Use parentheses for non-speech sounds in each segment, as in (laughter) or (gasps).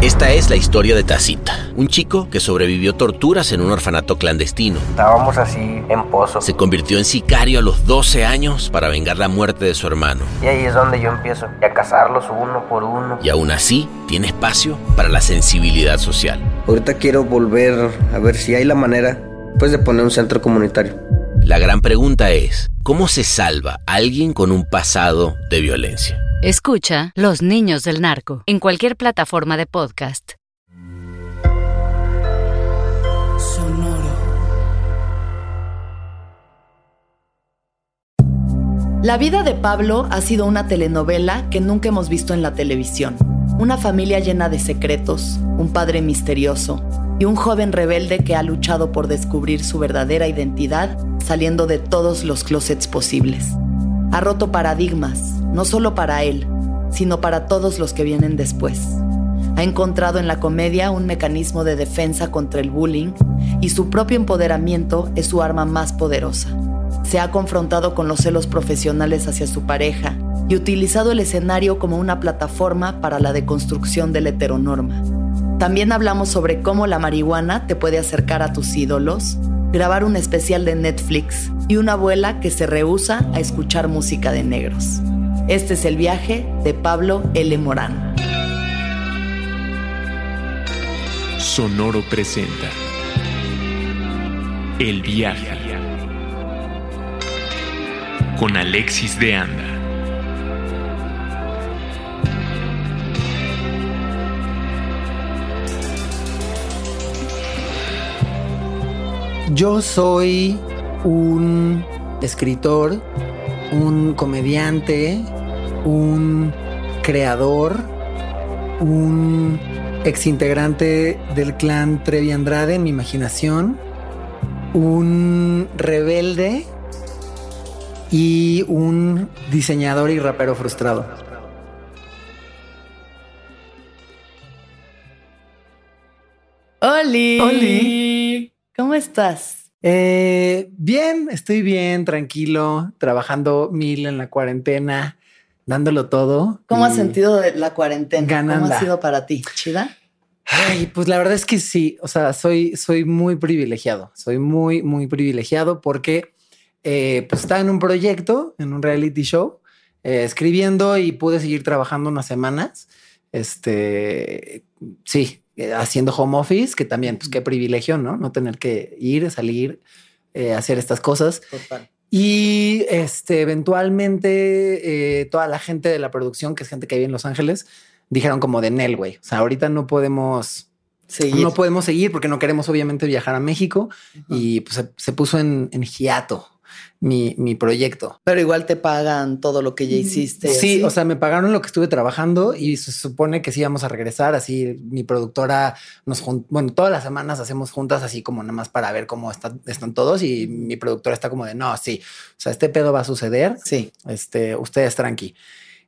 Esta es la historia de Tacita, un chico que sobrevivió torturas en un orfanato clandestino. Estábamos así en pozo. Se convirtió en sicario a los 12 años para vengar la muerte de su hermano. Y ahí es donde yo empiezo a cazarlos uno por uno. Y aún así, tiene espacio para la sensibilidad social. Ahorita quiero volver a ver si hay la manera, pues, de poner un centro comunitario. La gran pregunta es, ¿cómo se salva a alguien con un pasado de violencia? Escucha Los Niños del Narco en cualquier plataforma de podcast. La vida de Pablo ha sido una telenovela que nunca hemos visto en la televisión. Una familia llena de secretos, un padre misterioso y un joven rebelde que ha luchado por descubrir su verdadera identidad saliendo de todos los closets posibles. Ha roto paradigmas, no solo para él, sino para todos los que vienen después. Ha encontrado en la comedia un mecanismo de defensa contra el bullying y su propio empoderamiento es su arma más poderosa. Se ha confrontado con los celos profesionales hacia su pareja y utilizado el escenario como una plataforma para la deconstrucción de la heteronorma. También hablamos sobre cómo la marihuana te puede acercar a tus ídolos, grabar un especial de Netflix y una abuela que se rehúsa a escuchar música de negros. Este es el viaje de Pablo L. Morán. Sonoro presenta El viaje con Alexis de Anda. Yo soy un escritor, un comediante, un creador, un exintegrante del clan Trevi Andrade en mi imaginación, un rebelde y un diseñador y rapero frustrado. ¡Oli! ¡Oli! ¿Cómo estás? Eh, bien, estoy bien, tranquilo, trabajando mil en la cuarentena, dándolo todo. ¿Cómo has sentido la cuarentena? ¿Cómo Gananda. ha sido para ti? ¿Chida? Ay, pues la verdad es que sí, o sea, soy, soy muy privilegiado, soy muy, muy privilegiado porque eh, pues estaba en un proyecto, en un reality show, eh, escribiendo y pude seguir trabajando unas semanas. Este, sí, haciendo home office, que también, pues qué privilegio, ¿no? No tener que ir, salir, eh, hacer estas cosas. Total. Y este, eventualmente eh, toda la gente de la producción, que es gente que vive en Los Ángeles, dijeron como de Nel, güey. O sea, ahorita no podemos, Seguir. no podemos seguir porque no queremos obviamente viajar a México y pues se, se puso en, en hiato mi, mi proyecto. Pero igual te pagan todo lo que ya hiciste. Sí, así. o sea, me pagaron lo que estuve trabajando y se supone que sí íbamos a regresar. Así mi productora nos bueno, todas las semanas hacemos juntas así como nada más para ver cómo están, están todos y mi productora está como de no, sí, o sea, este pedo va a suceder. Sí. Este, ustedes tranqui.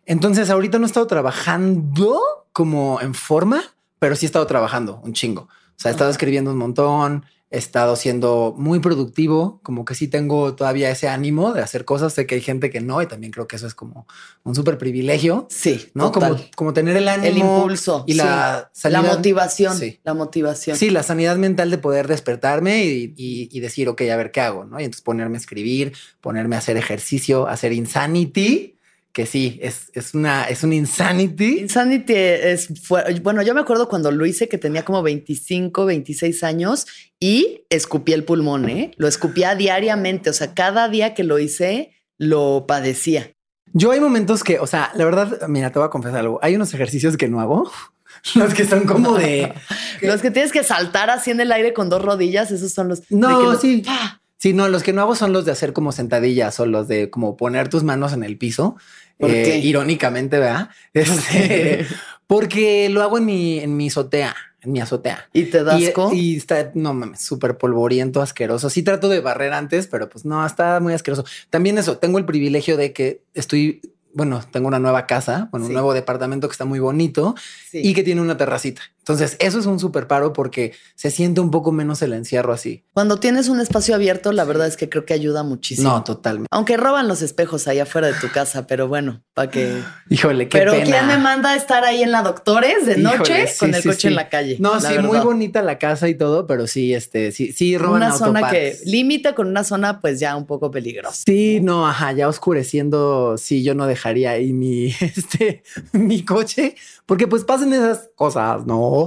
Entonces, ahorita no he estado trabajando como en forma, pero sí he estado trabajando un chingo. O sea, he estado Ajá. escribiendo un montón, he estado siendo muy productivo, como que sí tengo todavía ese ánimo de hacer cosas. Sé que hay gente que no, y también creo que eso es como un súper privilegio, Sí, ¿no? total. Como, como tener el ánimo, el impulso y la sí. la sanidad- motivación. Sí. La motivación. Sí, la sanidad mental de poder despertarme y, y- y decir, ok, a ver qué hago, ¿no? Y entonces ponerme a escribir, ponerme a hacer ejercicio, hacer insanity, que sí, es, es una, es un insanity. Insanity es fue- bueno, yo me acuerdo cuando lo hice que tenía como 25, 26 años y escupí el pulmón, ¿eh? Lo escupía diariamente, o sea, cada día que lo hice lo padecía. Yo hay momentos que, o sea, la verdad, mira, te voy a confesar algo. Hay unos ejercicios que no hago, (laughs) los que son como de... (laughs) Los que tienes que saltar así en el aire con dos rodillas, esos son los No, que sí. ¡pah! Sí, no, los que no hago son los de hacer como sentadillas o los de como poner tus manos en el piso. ¿Por Eh, qué? Irónicamente, ¿verdad? (laughs) Este, porque lo hago en mi, en mi azotea, en mi azotea. y te das Y, y está, no mames, súper polvoriento, asqueroso. Sí trato de barrer antes, pero pues no, está muy asqueroso. También eso, tengo el privilegio de que estoy bueno, tengo una nueva casa, bueno, Sí. un nuevo departamento que está muy bonito y que tiene una terracita. Entonces, eso es un súper paro porque se siente un poco menos el encierro así. Cuando tienes un espacio abierto, la verdad es que creo que ayuda muchísimo. No, totalmente. Aunque roban los espejos ahí afuera de tu casa, pero bueno, para que. (gasps) Híjole, qué Pero pena. ¿quién me manda a estar ahí en la Doctores de Híjole, noche sí, con el sí, coche sí. en la calle? No, la sí, muy bonita la casa y todo, pero sí, este, sí, sí roban Una zona que límite con una zona pues ya un poco peligrosa. Sí, no, ajá, ya oscureciendo, sí, yo no dejaría ahí mi, (laughs) este, mi coche, porque pues pasen esas cosas, ¿no?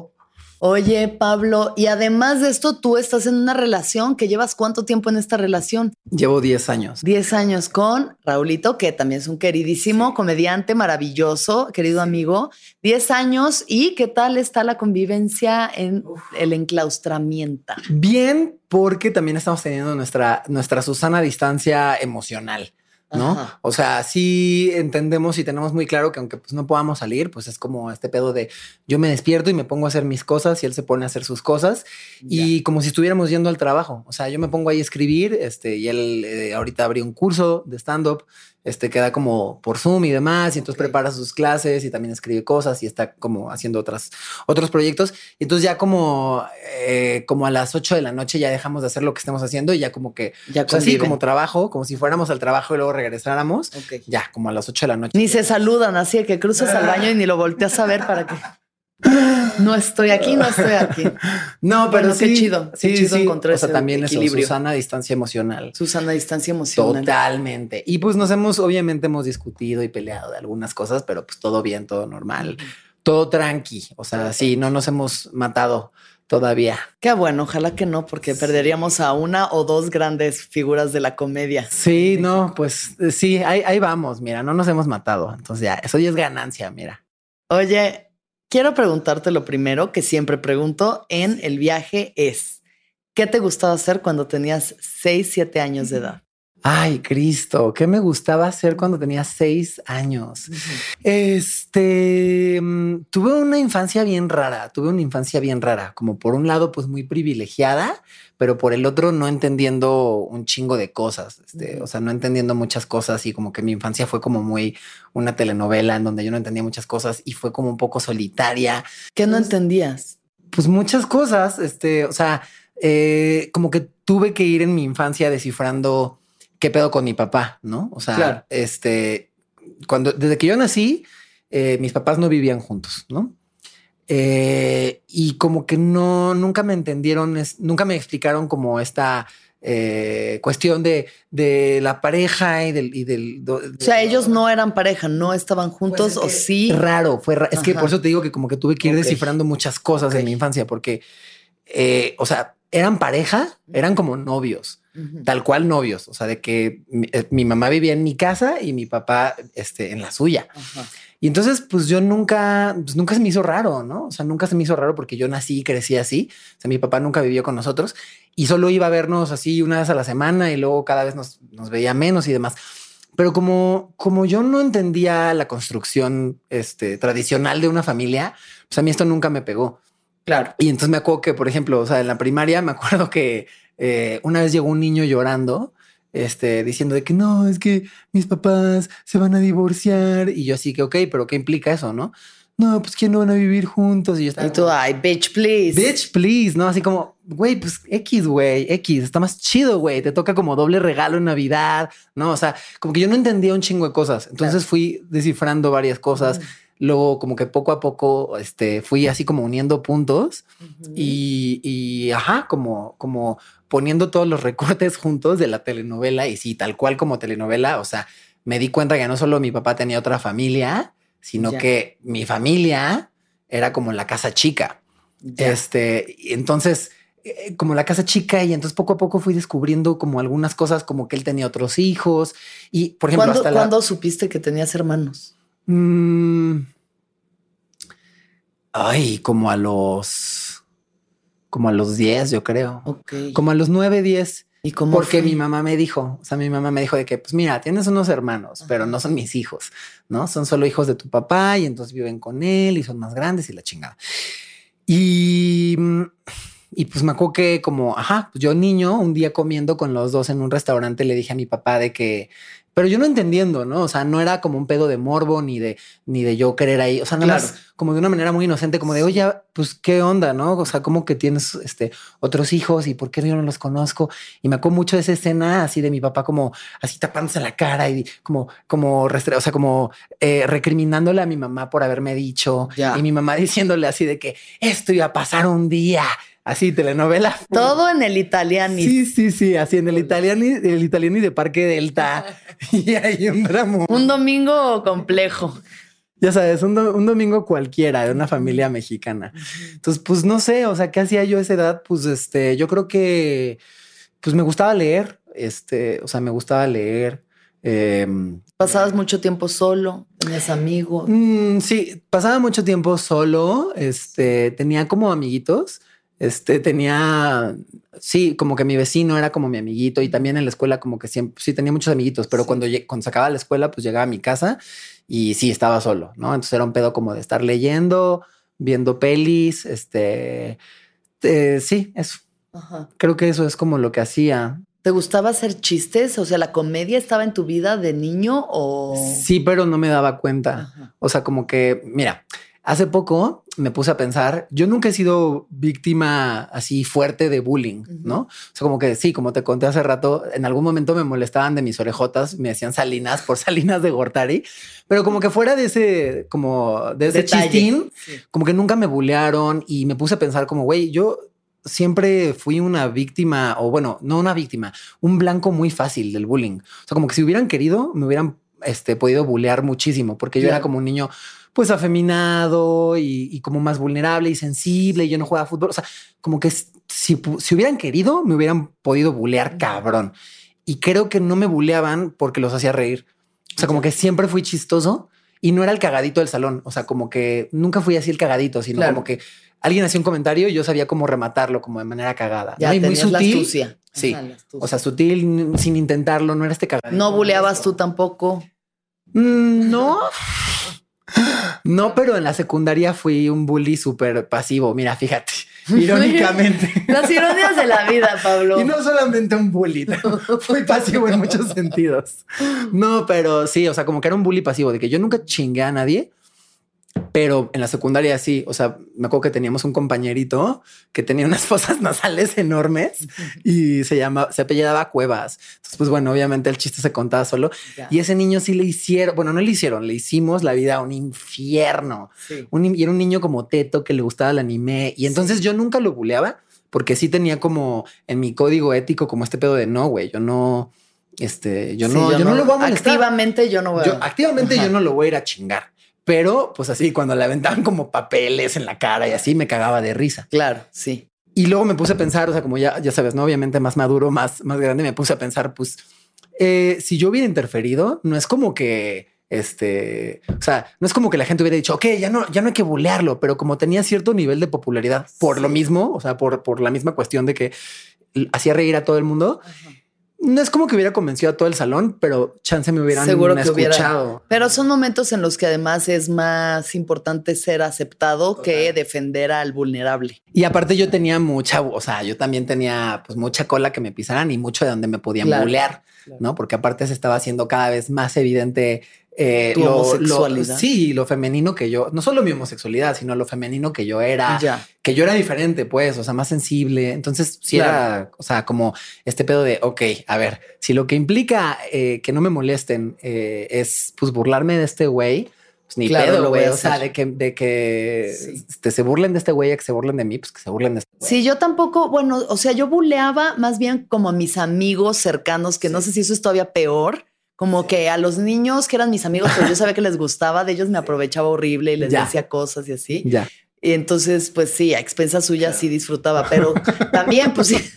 Oye, Pablo, y además de esto, tú estás en una relación que llevas cuánto tiempo en esta relación? Llevo 10 años. 10 años con Raulito, que también es un queridísimo comediante maravilloso, querido amigo. 10 años y qué tal está la convivencia en el enclaustramiento. Bien, porque también estamos teniendo nuestra, nuestra Susana distancia emocional. ¿No? Ajá. O sea, sí entendemos y tenemos muy claro que aunque pues no podamos salir, pues es como este pedo de yo me despierto y me pongo a hacer mis cosas y él se pone a hacer sus cosas y como si estuviéramos yendo al trabajo. O sea, yo me pongo ahí a escribir, este, y él eh, ahorita abrió un curso de stand-up, este, queda como por Zoom y demás, y entonces prepara sus clases y también escribe cosas y está como haciendo otras, otros proyectos. Y entonces ya como, eh, como a las 8 de la noche ya dejamos de hacer lo que estemos haciendo y ya como que, Ya o sea, sí, conviven. como trabajo, como si fuéramos al trabajo y luego regresáramos. Ya, como a las 8 de la noche. Ni se saludan, así de que cruzas al baño y ni lo volteas a ver para que no estoy aquí, no estoy aquí. (laughs) No, Bueno, pero qué sí, chido, qué sí, chido sí. encontrar O sea, ese también eso, equilibrio. Susana, distancia emocional. Susana, distancia emocional. Totalmente. Y pues nos hemos, obviamente hemos discutido y peleado de algunas cosas, pero pues todo bien, todo normal, todo tranqui. O sea, sí, no nos hemos matado todavía. Qué bueno, ojalá que no, porque perderíamos a una o dos grandes figuras de la comedia. Sí, no, pues sí, ahí, ahí vamos, mira, no nos hemos matado. Entonces ya, eso ya es ganancia, mira. Oye, quiero preguntarte lo primero que siempre pregunto en el viaje es, ¿qué te gustaba hacer cuando tenías 6, 7 años de edad? Ay, Cristo, ¿qué me gustaba hacer cuando tenía seis años? Este, mm, tuve una infancia bien rara, tuve una infancia bien rara, como por un lado pues muy privilegiada, pero por el otro no entendiendo un chingo de cosas, este, o sea, no entendiendo muchas cosas y como que mi infancia fue como muy una telenovela en donde yo no entendía muchas cosas y fue como un poco solitaria, ¿Qué no entendías? pues muchas cosas, este, o sea, eh, como que tuve que ir en mi infancia descifrando qué pedo con mi papá, ¿no? O sea, Claro. este, cuando, desde que yo nací, eh, mis papás no vivían juntos, ¿no? Eh, y como que no, nunca me entendieron, es- nunca me explicaron como esta eh, cuestión de, de la pareja y del... Y del do- O sea, ellos no eran pareja, no estaban juntos pues es o sí. Raro, fue ra- Es que por eso te digo que como que tuve que ir descifrando muchas cosas en mi infancia, porque, eh, o sea, eran pareja, eran como novios, tal cual novios. O sea, de que mi, eh, mi mamá vivía en mi casa y mi papá este, en la suya. Y entonces, pues yo nunca, pues nunca se me hizo raro, ¿no? O sea, nunca se me hizo raro porque yo nací y crecí así. O sea, mi papá nunca vivió con nosotros y solo iba a vernos así una vez a la semana y luego cada vez nos, nos veía menos y demás. Pero como, como yo no entendía la construcción este, tradicional de una familia, pues a mí esto nunca me pegó. Claro. Y entonces me acuerdo que, por ejemplo, o sea, en la primaria me acuerdo que eh, una vez llegó un niño llorando, este, diciendo de que no, es que mis papás se van a divorciar. Y yo así que, ok, pero ¿qué implica eso, no? No, pues que no van a vivir juntos. Y yo estaba Y tú, ay, bitch, please. Bitch, please, ¿no? Así como, güey, pues X, güey, X, está más chido, güey, te toca como doble regalo en Navidad, ¿no? O sea, como que yo no entendía un chingo de cosas, entonces fui descifrando varias cosas, luego como que poco a poco, este, fui así como uniendo puntos y, y, ajá, como, como poniendo todos los (laughs) recortes juntos de la telenovela y sí, tal cual como telenovela, o sea, me di cuenta que no solo mi papá tenía otra familia, sino Ya. que mi familia era como la casa chica. Ya. Este, entonces, eh, como la casa chica, y entonces poco a poco fui descubriendo como algunas cosas, como que él tenía otros hijos. Y por ejemplo, ¿Cuándo, hasta la- cuándo supiste que tenías hermanos? Mm. ay, como a los, como a los 10, yo creo. Ok. Como a los 9, 10. ¿Y cómo Porque fue? mi mamá me dijo, o sea, mi mamá me dijo de que, pues mira, tienes unos hermanos, pero no son mis hijos, ¿no? Son solo hijos de tu papá y entonces viven con él y son más grandes y la chingada. Y, mm, y pues me acuerdo que como, ajá, pues yo niño, un día comiendo con los dos en un restaurante, le dije a mi papá de que, pero yo no entendiendo, ¿no? O sea, no era como un pedo de morbo ni de, ni de yo querer ahí. O sea, nada Claro. más como de una manera muy inocente, como de, oye, pues qué onda, ¿no? O sea, como que tienes este otros hijos y por qué yo no los conozco. Y me acuerdo mucho de esa escena así de mi papá como así tapándose la cara y como, como, restre- o sea, como eh, recriminándole a mi mamá por haberme dicho Ya. y mi mamá (laughs) diciéndole así de que esto iba a pasar un día. Así, telenovela. Todo en el italiano. Sí, sí, sí, así en el italiano, el italiano y de Parque Delta. (laughs) y un drama. Un domingo complejo. Ya sabes, un, do- un domingo cualquiera de una familia mexicana. Entonces, pues no sé, o sea, ¿qué hacía yo a esa edad? Pues este, yo creo que, pues me gustaba leer, este, o sea, me gustaba leer. em, Pasabas mucho tiempo solo, tenías amigos. Mm, sí, pasaba mucho tiempo solo. Este tenía como amiguitos. Este tenía, sí, como que mi vecino era como mi amiguito y también en la escuela, como que siempre, sí tenía muchos amiguitos, pero cuando, cuando se acababa la escuela, pues llegaba a mi casa y sí estaba solo, no? Entonces era un pedo como de estar leyendo, viendo pelis. Este eh, sí, eso Ajá. creo que eso es como lo que hacía. ¿Te gustaba hacer chistes? O sea, ¿la comedia estaba en tu vida de niño o...? Sí, pero no me daba cuenta. Ajá. O sea, como que, mira, hace poco me puse a pensar, yo nunca he sido víctima así fuerte de bullying, ¿no? O sea, como que sí, como te conté hace rato, en algún momento me molestaban de mis orejotas, me decían Salinas por (laughs) Salinas de Gortari, pero como que fuera de ese, como de ese Detalle. chistín, Sí. como que nunca me bullearon y me puse a pensar como, güey, yo siempre fui una víctima, o bueno, no una víctima, un blanco muy fácil del bullying. O sea, como que si hubieran querido, me hubieran este, podido bullear muchísimo, porque yo Claro. era como un niño pues afeminado y, y como más vulnerable y sensible y yo no jugaba fútbol. O sea, como que si, si hubieran querido, me hubieran podido bullear cabrón. Y creo que no me bulleaban porque los hacía reír. O sea, como que siempre fui chistoso y no era el cagadito del salón. O sea, como que nunca fui así el cagadito, sino Claro. como que alguien hacía un comentario y yo sabía cómo rematarlo como de manera cagada. Ya ¿no? Y muy la sutil. astucia. Sí. Ajá, la astucia. O sea, sutil, sin intentarlo, no era este cagadito. no buleabas tú tampoco. Mm, No. (gasps) No, pero en la secundaria fui un bully súper pasivo. Mira, fíjate, (laughs) irónicamente. (laughs) Las ironías de la vida, Pablo. Y no solamente un bully, (laughs) fui pasivo en muchos sentidos. No, pero sí, o sea, como que era un bully pasivo, de que yo nunca chingué a nadie, pero en la secundaria sí, o sea, me acuerdo que teníamos un compañerito que tenía unas (laughs) fosas nasales enormes y se llama, se apellidaba Cuevas. Entonces, pues bueno, obviamente el chiste se contaba solo. Ya. Y ese niño sí le hicieron, bueno, no le hicieron, le hicimos la vida un infierno. Sí. Un, y era un niño como teto que le gustaba el anime. Y entonces yo nunca lo buleaba porque sí tenía como en mi código ético como este pedo de no, güey, yo no, este, yo Sí, no, yo, no, lo voy a molestar. Activamente yo no voy a... Yo, activamente Ajá. yo no lo voy a ir a chingar. Pero pues así, cuando le aventaban como papeles en la cara y así me cagaba de risa. Claro, sí. Y luego me puse a pensar, o sea, como ya, ya sabes, no, obviamente más maduro, más, más grande, me puse a pensar, pues, eh, si yo hubiera interferido, no es como que, este, o sea, no es como que la gente hubiera dicho, ok, ya no, ya no hay que bulearlo, pero como tenía cierto nivel de popularidad por lo mismo, o sea, por, por la misma cuestión de que hacía reír a todo el mundo, no es como que hubiera convencido a todo el salón, pero chance me hubieran Seguro que hubiera. escuchado. Pero son momentos en los que además es más importante ser aceptado que defender al vulnerable. Y aparte yo tenía mucha, o sea, yo también tenía pues mucha cola que me pisaran y mucho de donde me podían Claro, bulear, ¿no? Porque aparte se estaba haciendo cada vez más evidente eh, Tu homosexualidad. sí, lo femenino que yo, no solo mi homosexualidad, sino lo femenino que yo era, Ya. que yo era diferente, pues, o sea, más sensible. Entonces, sí era, o sea, como este pedo de, ok, a ver, si lo que implica eh, que no me molesten eh, es pues burlarme de este güey, pues ni Claro, lo pedo, güey. O sea, de que, de que Sí. este, se burlen de este güey, que se burlen de mí, pues que se burlen de este güey. Sí, yo tampoco, bueno, o sea, yo buleaba más bien como a mis amigos cercanos, que no sé si eso es todavía peor, como que a los niños que eran mis amigos, pero yo sabía que les gustaba, de ellos me (laughs) aprovechaba horrible y les Ya. decía cosas y así. Ya. Y entonces, pues sí, a expensas suyas sí disfrutaba, pero también, pues sí. (laughs)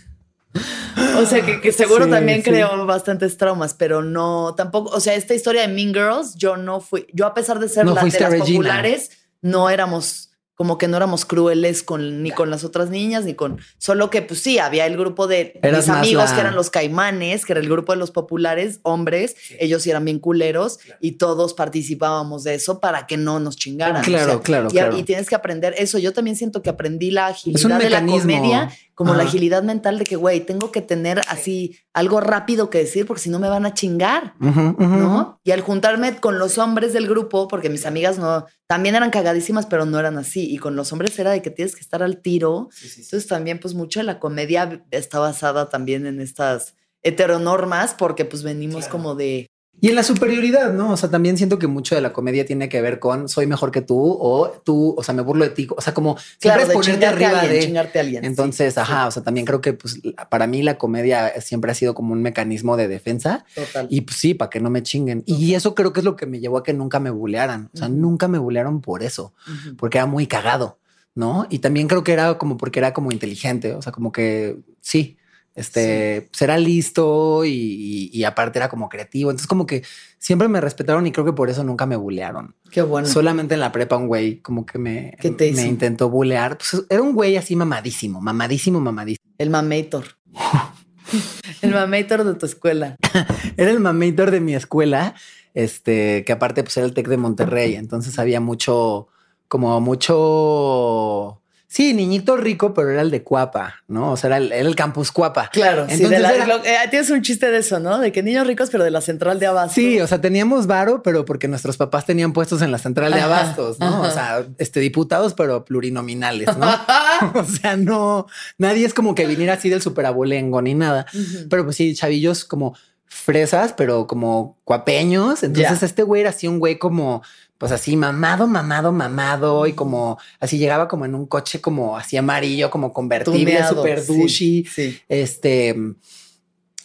O sea, que, que seguro Sí, también sí. creó bastantes traumas, pero no tampoco. O sea, esta historia de Mean Girls, yo no fui, yo a pesar de ser No la fuiste de las Regina. populares, no éramos como que no éramos crueles con, ni con las otras niñas, ni con. Solo que, pues sí, había el grupo de Eras mis amigos la- que eran los caimanes, que era el grupo de los populares, hombres. Ellos sí eran bien culeros y todos participábamos de eso para que no nos chingaran. Claro, claro, y, claro. y tienes que aprender eso. Yo también siento que aprendí la agilidad de la comedia, como la agilidad mental de que, güey, tengo que tener así algo rápido que decir porque si no me van a chingar. ¿no? Y al juntarme con los hombres del grupo, porque mis amigas no, también eran cagadísimas, pero no eran así. Y con los hombres era de que tienes que estar al tiro. Entonces también, pues mucho de la comedia está basada también en estas heteronormas, porque pues venimos como de... Y en la superioridad, ¿no? O sea, también siento que mucho de la comedia tiene que ver con soy mejor que tú o tú, o sea, me burlo de ti. O sea, como siempre Claro, es ponerte a arriba alguien, de. chingarte a alguien. sí. Entonces, ajá, o sea, también creo que pues para mí la comedia siempre ha sido como un mecanismo de defensa Total. y pues sí, para que no me chinguen. Y eso creo que es lo que me llevó a que nunca me bulearan. O sea, nunca me bulearon por eso, porque era muy cagado, ¿no? Y también creo que era como porque era como inteligente, o sea, como que sí, este, pues era listo y, y- y aparte era como creativo. Entonces como que siempre me respetaron y creo que por eso nunca me bulearon. Qué bueno. Solamente en la prepa un güey como que me, ¿Qué te me intentó bulear. Pues era un güey así mamadísimo, mamadísimo, mamadísimo. El mamator. (laughs) el mamator de tu escuela. (laughs) Era el mamator de mi escuela, este, que aparte pues era el Tec de Monterrey, entonces había mucho, como mucho, sí, niñito rico, pero era el de Cuapa, ¿no? O sea, era el, era el campus Cuapa. Claro, sí, Entonces de la- era- lo- eh, tienes un chiste de eso, ¿no? De que niños ricos, pero de la central de abasto. Sí, o sea, teníamos varo, pero porque nuestros papás tenían puestos en la central de abastos, ¿no? ajá. O sea, este diputados, pero plurinominales, ¿no? (laughs) o sea, no, nadie es como que viniera así del superabolengo ni nada. Pero pues sí, chavillos como fresas, pero como cuapeños. Entonces este güey era así un güey como, pues así mamado, mamado, mamado y como así llegaba como en un coche como así amarillo, como convertible, sí, douchey. Sí. Este.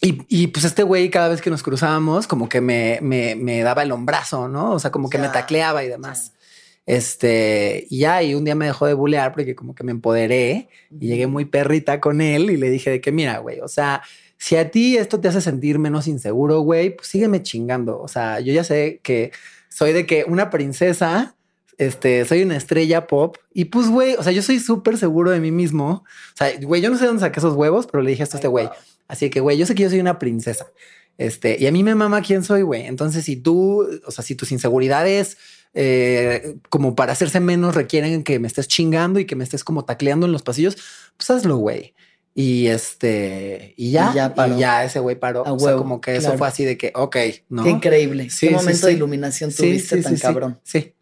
Y, y, pues este güey, cada vez que nos cruzábamos, como que me, me, me daba el hombrazo, ¿no? O sea, como que me tacleaba y demás. Este, y ya, y un día me dejó de bulear porque como que me empoderé y llegué muy perrita con él y le dije de que, mira, güey, o sea, si a ti esto te hace sentir menos inseguro, güey, pues sígueme chingando. O sea, yo ya sé que soy de que una princesa, este, soy una estrella pop y pues, güey, o sea, yo soy súper seguro de mí mismo. O sea, güey, yo no sé dónde saqué esos huevos, pero le dije esto a este güey. Así que, güey, yo sé que yo soy una princesa. Este, y a mí me mama quién soy, güey. Entonces, si tú, o sea, si tus inseguridades, eh, como para hacerse menos, requieren que me estés chingando y que me estés como tacleando en los pasillos, pues hazlo, güey. Y este, y ya, Y ya paró. y ya ese güey paró. A o sea, como que eso fue así de que, ok, no. Qué increíble. Sí, Qué sí, momento de iluminación tuviste tan cabrón. Sí.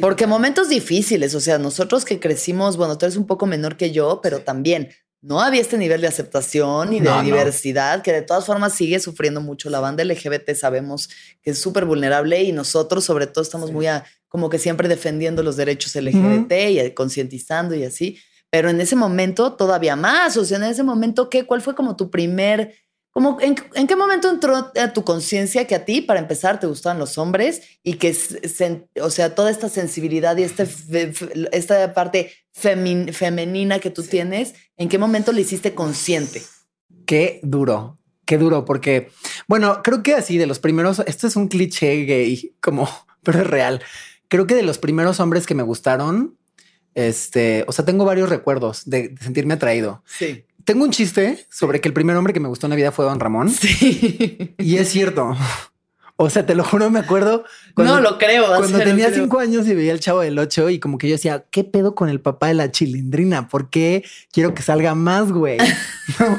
Porque momentos difíciles, o sea, nosotros que crecimos, bueno, tú eres un poco menor que yo, pero también no había este nivel de aceptación y de No, no. diversidad, que de todas formas sigue sufriendo mucho. La banda LGBT sabemos que es súper vulnerable y nosotros sobre todo estamos muy a, como que siempre defendiendo los derechos LGBT y concientizando y así. Pero en ese momento todavía más, o sea, en ese momento, ¿qué? ¿Cuál fue como tu primer... Como, ¿en, en qué momento entró a tu conciencia que a ti, para empezar, te gustaban los hombres y que, se- o sea, toda esta sensibilidad y este, fe- fe- esta parte femin- femenina que tú tienes, ¿en qué momento le hiciste consciente? Qué duro, qué duro, porque, bueno, creo que así de los primeros, esto es un cliché gay, como, (laughs) pero es real. Creo que de los primeros hombres que me gustaron, este, o sea, tengo varios recuerdos de, de sentirme atraído. Sí. Tengo un chiste sobre que el primer hombre que me gustó en la vida fue Don Ramón. Sí. Y es cierto. O sea, te lo juro, me acuerdo. no lo creo. Cuando tenía creo. cinco años y veía el chavo del ocho y como que yo decía, ¿qué pedo con el papá de la chilindrina? ¿Por qué quiero que salga más, güey? (laughs) No.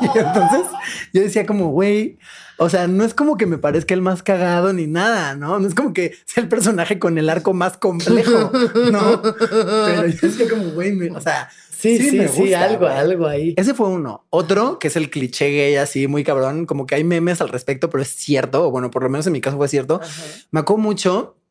(laughs) Y entonces yo decía como, güey, o sea, no es como que me parezca el más cagado ni nada, ¿no? No es como que sea el personaje con el arco más complejo, ¿no? Pero yo decía como, güey, o sea, Sí, sí, sí, me gusta, algo, algo ahí. Ese fue uno. Otro, que es el cliché gay así, muy cabrón, como que hay memes al respecto, pero es cierto, o bueno, por lo menos en mi caso fue cierto. Me acuerdo mucho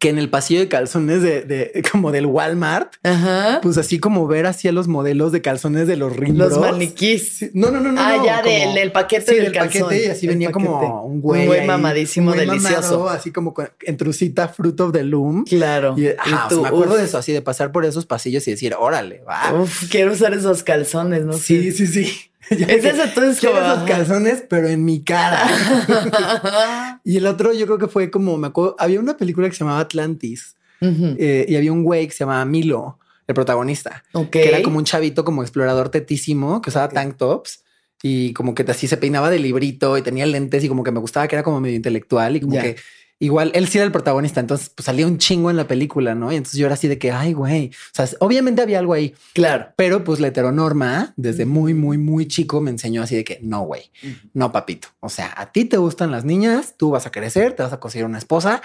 que en el pasillo de calzones de, de- (laughs) como del Walmart, Ajá. pues así como ver hacia los modelos de calzones de los rimbros. Los maniquís. Sí, No, no, no, no. Ah, no, ya como- del, del paquete Sí, del, del calzón. paquete y así El venía como un güey. Un güey mamadísimo, un güey delicioso. mamado, así como con- en trucita Fruit of the Loom. Claro. Y, o sea, tú, me acuerdo uf, de eso, así de pasar por esos pasillos y decir, órale, va. Uf, quiero usar esos calzones, ¿no? sí, sí, sí. Ya (laughs) Es eso, entonces quiero esos calzones, pero en mi cara. (laughs) y el otro, yo creo que fue como, me acuerdo, había una película que se llamaba Atlantis, eh, y había un güey que se llamaba Milo, el protagonista, que era como un chavito como explorador tetísimo que usaba tank tops y como que así se peinaba de librito y tenía lentes y como que me gustaba que era como medio intelectual y como que igual él sí era el protagonista, entonces pues salía un chingo en la película, ¿no? Y entonces yo era así de que, ay, güey, o sea, obviamente había algo ahí, Claro. pero pues la heteronorma desde muy, muy, muy chico me enseñó así de que no, güey, no, papito. O sea, a ti te gustan las niñas, tú vas a crecer, te vas a conseguir una esposa,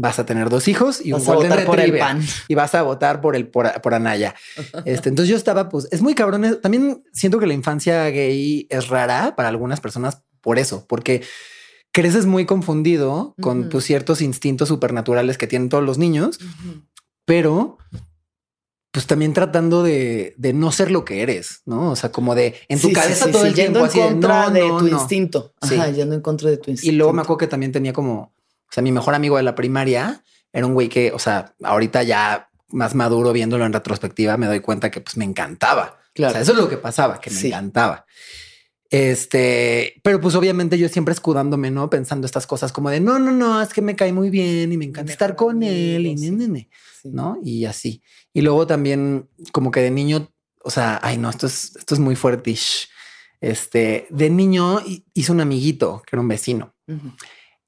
vas a tener dos hijos y Vas un a votar por el pan. y vas a votar por el por, por Anaya. (laughs) Este, entonces yo estaba, pues, es muy cabrón. También siento que la infancia gay es rara para algunas personas por eso, porque creces muy confundido con pues, ciertos instintos supernaturales que tienen todos los niños, pero pues también tratando de, de no ser lo que eres, ¿no? O sea, como de en tu Sí, cabeza sí, todo sí, el yendo tiempo en así de, contra no, de tu no. instinto. Ajá, yendo en contra de tu instinto. Y luego me acuerdo que también tenía como, o sea, mi mejor amigo de la primaria era un güey que, o sea, ahorita ya más maduro viéndolo en retrospectiva, me doy cuenta que pues me encantaba. Claro. O sea, eso es lo que pasaba, que me encantaba. Este, pero pues obviamente yo siempre escudándome, ¿no? Pensando estas cosas como de no, no, no, es que me cae muy bien y me encanta estar con él y sí. ne, ne, ne, Sí. ¿no? Y así. Y luego también como que de niño, o sea, ay no, esto es, esto es muy fuertish. Este, de niño hi- hice un amiguito que era un vecino.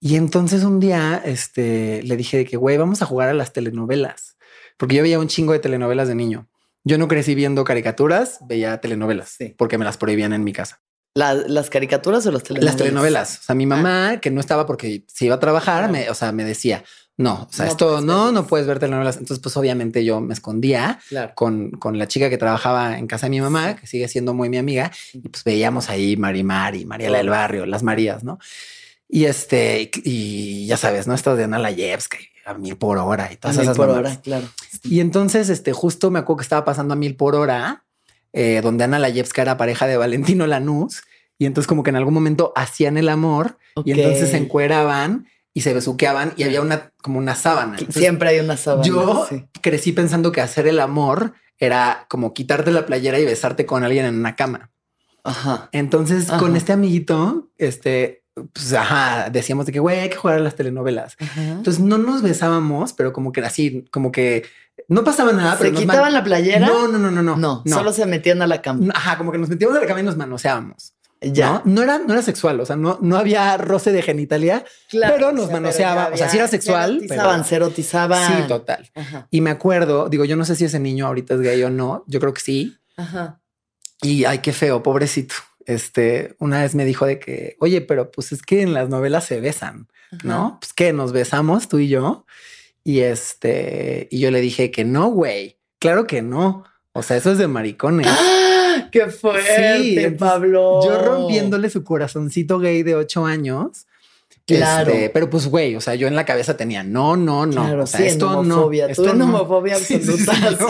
Y entonces un día este, le dije de que, güey, vamos a jugar a las telenovelas. Porque yo veía un chingo de telenovelas de niño. Yo no crecí viendo caricaturas, veía telenovelas Sí. porque me las prohibían en mi casa. La- ¿Las caricaturas o las telenovelas? Las telenovelas. O sea, mi mamá, que no estaba porque se iba a trabajar, me, o sea, me decía, no, o sea, No esto no, no puedes ver telenovelas. Entonces, pues obviamente yo me escondía Claro. con, con la chica que trabajaba en casa de mi mamá, que sigue siendo muy mi amiga, y pues veíamos ahí Marimar y Mariela del Barrio, las Marías, ¿no? Y este, y, ya sabes, ¿no? Estas de Ana Layevska y a mil por hora y A todas mil esas por mamadas. hora, claro. Y entonces, este, justo me acuerdo que estaba pasando a mil por hora, eh, donde Ana Layevska era pareja de Valentino Lanús, y entonces como que en algún momento hacían el amor, y entonces se encueraban y se besuqueaban, y había una, como una sábana. Entonces, Siempre hay una sábana. yo sí. crecí pensando que hacer el amor era como quitarte la playera y besarte con alguien en una cama. Ajá. Entonces, Ajá. con este amiguito, este, pues, ajá, decíamos de que, güey, hay que jugar a las telenovelas. Ajá. Entonces, no nos besábamos, pero como que así, como que no pasaba nada. ¿Se pero quitaban la playera? No, no, no, no, no. No, solo se metían a la cama. Ajá, como que nos metíamos a la cama y nos manoseábamos. Ya. ¿no? No era, no era sexual, o sea, no, no había roce de genitalia, Claro, pero nos manoseaba. pero O sea, sí era sexual, Se erotizaban, pero- se erotizaban. Sí, total. Ajá. Y me acuerdo, digo, yo no sé si ese niño ahorita es gay o no, yo creo que sí. Ajá. Y ay, qué feo, pobrecito. Este, una vez me dijo de que, oye, pero pues es que en las novelas se besan, ¿no? Pues que nos besamos tú y yo. Y este, y yo le dije que no, güey, claro que no. O sea, eso es de maricones. ¡Ah! ¡Qué fuerte, Sí, entonces, Pablo! Yo rompiéndole su corazoncito gay de ocho años. Claro. Este, pero pues, güey, o sea, yo en la cabeza tenía no, no, no. Claro, o sea, sí, esto en homofobia. no. Tú esto en no. homofobia (laughs) sí, absoluta. ¿no?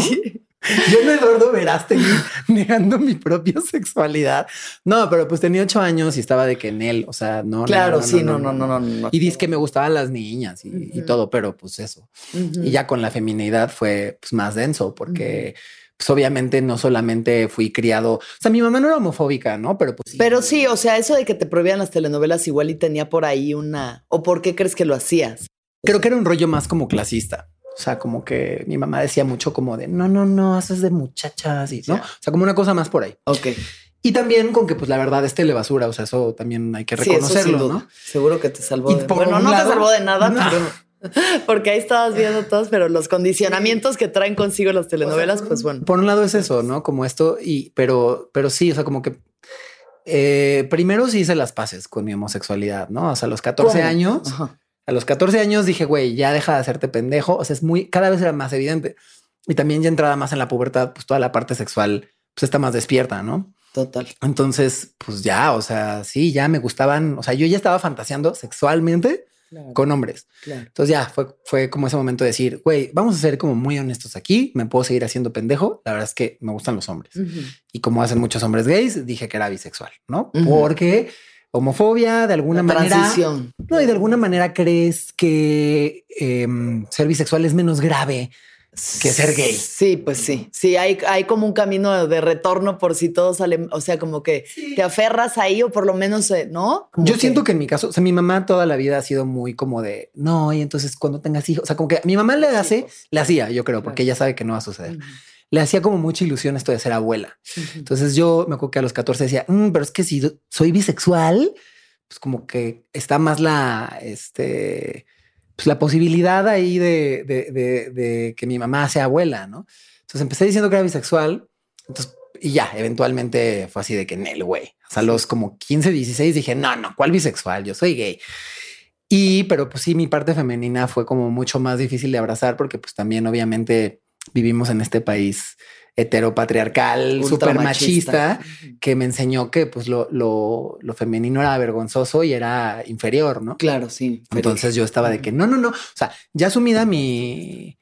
Yo en Eduardo Verástegui (laughs) negando mi propia sexualidad. No, pero pues tenía ocho años y estaba de que en él, o sea, no. no, Claro, no, sí, no, no, no, no. no. Y dice que me gustaban las niñas y, todo, pero pues eso. Y ya con la feminidad fue pues, más denso porque pues obviamente no solamente fui criado, o sea, mi mamá no era homofóbica, ¿no? Pero pues Pero sí, o sea, eso de que te prohibían las telenovelas igual y tenía por ahí una... ¿O por qué crees que lo hacías? creo que era un rollo más como clasista. O sea, como que mi mamá decía mucho como de no, no, no, eso es de muchachas y no. O sea, como una cosa más por ahí. Ok. Y también con que, pues la verdad, es telebasura. O sea, eso también hay que Sí, eso reconocerlo. ¿no? Seguro que te salvó Y de... por Bueno, no lado- te salvó de nada, No. pero... (laughs) Porque ahí estabas viendo todos, pero los condicionamientos que traen consigo las telenovelas, pues bueno. Por un lado es eso, ¿no? Como esto, y pero, pero sí, o sea, como que eh, primero sí hice las paces con mi homosexualidad, ¿no? O sea, a los 14 ¿Cómo? años, Ajá. a los 14 años dije, güey, ya deja de hacerte pendejo. O sea, es muy, cada vez era más evidente. Y también ya entrada más en la pubertad, pues toda la parte sexual, pues está más despierta, ¿no? Total. Entonces, pues ya, o sea, sí, ya me gustaban, o sea, yo ya estaba fantaseando sexualmente con hombres. Claro. Entonces ya fue, fue como ese momento de decir, güey, vamos a ser como muy honestos aquí, me puedo seguir haciendo pendejo, la verdad es que me gustan los hombres. Y como hacen muchos hombres gays, dije que era bisexual, ¿no? Porque homofobia de alguna La manera... transición. No, y de alguna manera crees que em, ser bisexual es menos grave que ser gay. Sí, pues sí. Sí, hay, hay como un camino de retorno por si todo sale, o sea, como que te aferras ahí o por lo menos, eh, ¿no? Como Yo siento que en mi caso, o sea, mi mamá toda la vida ha sido muy como de no, y entonces cuando tengas hijos, o sea, como que mi mamá le hace, le hacía, yo creo, porque ella sabe que no va a suceder. Le hacía como mucha ilusión esto de ser abuela. Entonces yo me acuerdo que a los 14 decía, "Mm, pero es que si soy bisexual, pues como que está más la, este, pues la posibilidad ahí de, de, de- que mi mamá sea abuela, ¿no? Entonces empecé diciendo que era bisexual, entonces, y ya, eventualmente fue así de que en el güey. O sea, los como 15, 16 dije, no, no, ¿cuál bisexual? Yo soy gay. Y, pero pues sí, mi parte femenina fue como mucho más difícil de abrazar porque pues también obviamente vivimos en este país heteropatriarcal, súper machista, que me enseñó que pues lo, lo, lo femenino era vergonzoso y era inferior, ¿no? Claro, sí. pero- Entonces yo estaba de que no, no, no. O sea, ya asumida mi,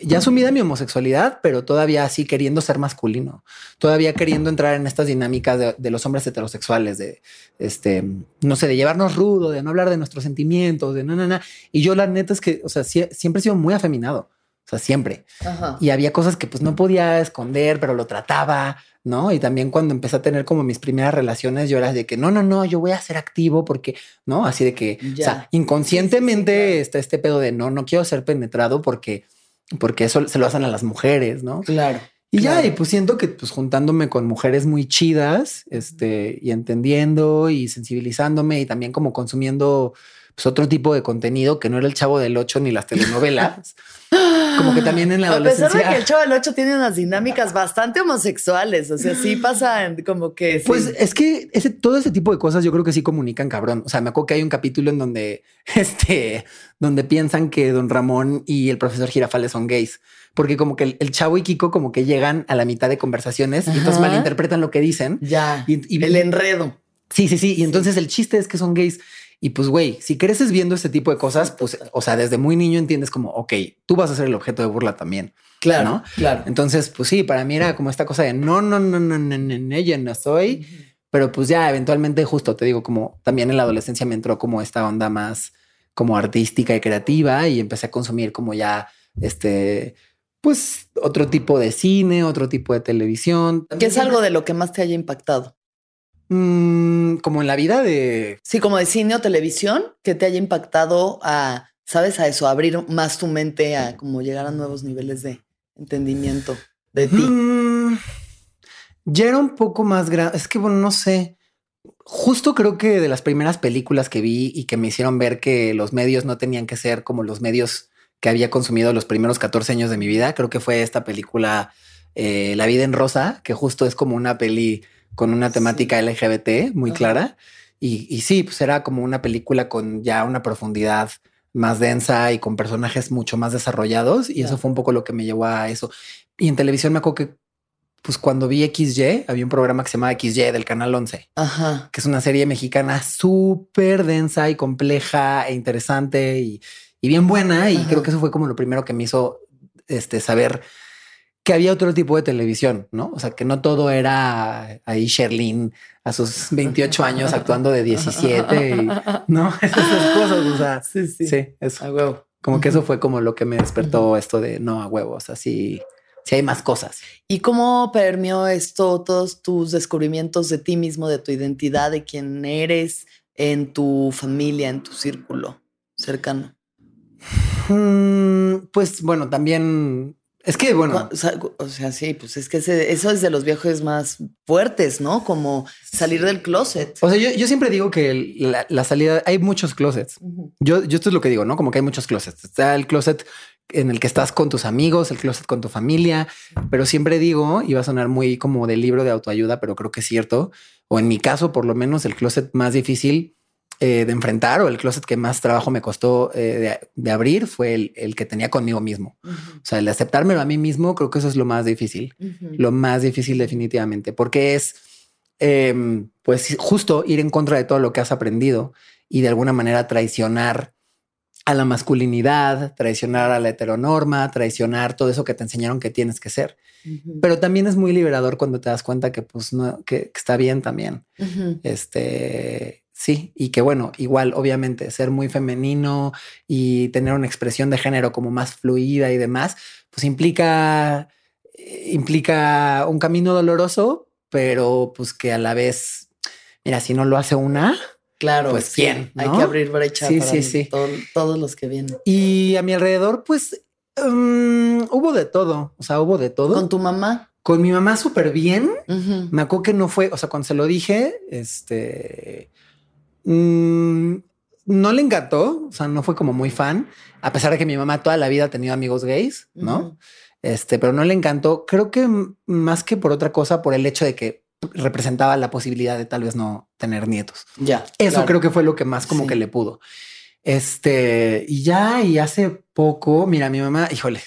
ya asumida mi homosexualidad, pero todavía así queriendo ser masculino, todavía queriendo entrar en estas dinámicas de, de los hombres heterosexuales, de este, no sé, de llevarnos rudo, de no hablar de nuestros sentimientos, de no, no, no. Y yo la neta es que, o sea, sie- siempre he sido muy afeminado. Sea, siempre. Ajá. Y había cosas que pues no podía esconder, pero lo trataba, ¿no? Y también cuando empecé a tener como mis primeras relaciones, yo era de que no, no, no, yo voy a ser activo porque, ¿no? Así de que, Ya. o sea, inconscientemente Sí, sí, sí, claro. está este pedo de no, no quiero ser penetrado porque, porque eso se lo hacen a las mujeres, ¿no? Claro. Y ya, y pues siento que pues juntándome con mujeres muy chidas, este, y entendiendo y sensibilizándome y también como consumiendo pues otro tipo de contenido que no era el chavo del 8 ni las (laughs) telenovelas. Como que también en la A pesar de adolescencia. que el Chavo del 8 tiene unas dinámicas bastante homosexuales, o sea, sí pasan como que... sí. Pues es que ese, todo ese tipo de cosas yo creo que sí comunican cabrón. O sea, me acuerdo que hay un capítulo en donde, (laughs) este, donde piensan que don Ramón y el profesor Girafales son gays. Porque como que el, el chavo y Kiko como que llegan a la mitad de conversaciones y entonces malinterpretan lo que dicen. ya, Y, y- el enredo. Sí, sí, sí. Y entonces el chiste es que son gays. Y pues, güey, si creces viendo este tipo de cosas, pues, o sea, desde muy niño entiendes como, ok, tú vas a ser el objeto de burla también. Claro, ¿no? claro. Entonces, pues sí, para mí era como esta cosa de no, no, no, no, no, no, no, yo no soy. Pero pues ya eventualmente, justo te digo, como también en la adolescencia me entró como esta onda más como artística y creativa y empecé a consumir como ya este, pues otro tipo de cine, otro tipo de televisión. Que es algo de lo que más te haya impactado. Mm, como en la vida de Sí, como de cine o televisión, que te haya impactado a, ¿sabes? A eso, a abrir más tu mente, a como llegar a nuevos niveles de entendimiento de ti. Mm, ya era un poco más grande. Es que, bueno, no sé. Justo creo que de las primeras películas que vi y que me hicieron ver que los medios no tenían que ser como los medios que había consumido los primeros 14 años de mi vida, creo que fue esta película eh, La vida en rosa, que justo es como una peli con una temática LGBT muy Ajá. clara. Y, y sí, pues era como una película con ya una profundidad más densa y con personajes mucho más desarrollados. Y eso fue un poco lo que me llevó a eso. Y en televisión me acuerdo que, pues cuando vi XY, había un programa que se llamaba XY del Canal 11, Ajá. que es una serie mexicana súper densa y compleja e interesante y, y bien buena. Y Ajá. creo que eso fue como lo primero que me hizo este, saber que había otro tipo de televisión, ¿no? O sea, que no todo era ahí Sherlyn a sus 28 años actuando de 17 y no, (laughs) esas cosas, o sea, Sí, sí. sí, eso. A huevo. Como que eso fue como lo que me despertó esto de no a huevos, así, sí hay más cosas. ¿Y cómo permeó esto todos tus descubrimientos de ti mismo, de tu identidad, de quién eres en tu familia, en tu círculo cercano? Mm, pues bueno, también es que bueno, O sea, o sea, sí, pues es que ese- eso es de los viajes más fuertes, ¿no? Como salir del closet. o sea, yo, yo siempre digo que el- la, la salida, hay muchos closets. Yo, yo esto es lo que digo, ¿no? Como que hay muchos closets. Está el closet en el que estás con tus amigos, el closet con tu familia, pero siempre digo, y va a sonar muy como del libro de autoayuda, pero creo que es cierto, o en mi caso, por lo menos, el closet más difícil eh, de enfrentar o el closet que más trabajo me costó eh, de, de abrir fue el, el que tenía conmigo mismo. O sea, el de aceptármelo a mí mismo, creo que eso es lo más difícil lo más difícil definitivamente, porque es em, pues justo ir en contra de todo lo que has aprendido y de alguna manera traicionar a la masculinidad, traicionar a la heteronorma, traicionar todo eso que te enseñaron que tienes que ser. Pero también es muy liberador cuando te das cuenta que pues no, que, que está bien también. Este, sí, y que bueno, igual, obviamente, ser muy femenino y tener una expresión de género como más fluida y demás, pues implica, eh, implica un camino doloroso, pero pues que a la vez, mira, si no lo hace una, Claro, Pues, sí, ¿quién, Hay que abrir brecha Sí, para sí, sí. todo- todos los que vienen. y a mi alrededor, pues mm, hubo de todo, o sea, hubo de todo. Con tu mamá. Con mi mamá súper bien. Me acuerdo que no fue, o sea, cuando se lo dije, este mm, no le encantó, o sea, no fue como muy fan, a pesar de que mi mamá toda la vida ha tenido amigos gays, ¿no? Este, pero no le encantó. Creo que más que por otra cosa, por el hecho de que representaba la posibilidad de tal vez no tener nietos. Ya. Eso claro. creo que fue lo que más como Sí. que le pudo. Este, y ya, y hace poco, mira, mi mamá, híjole,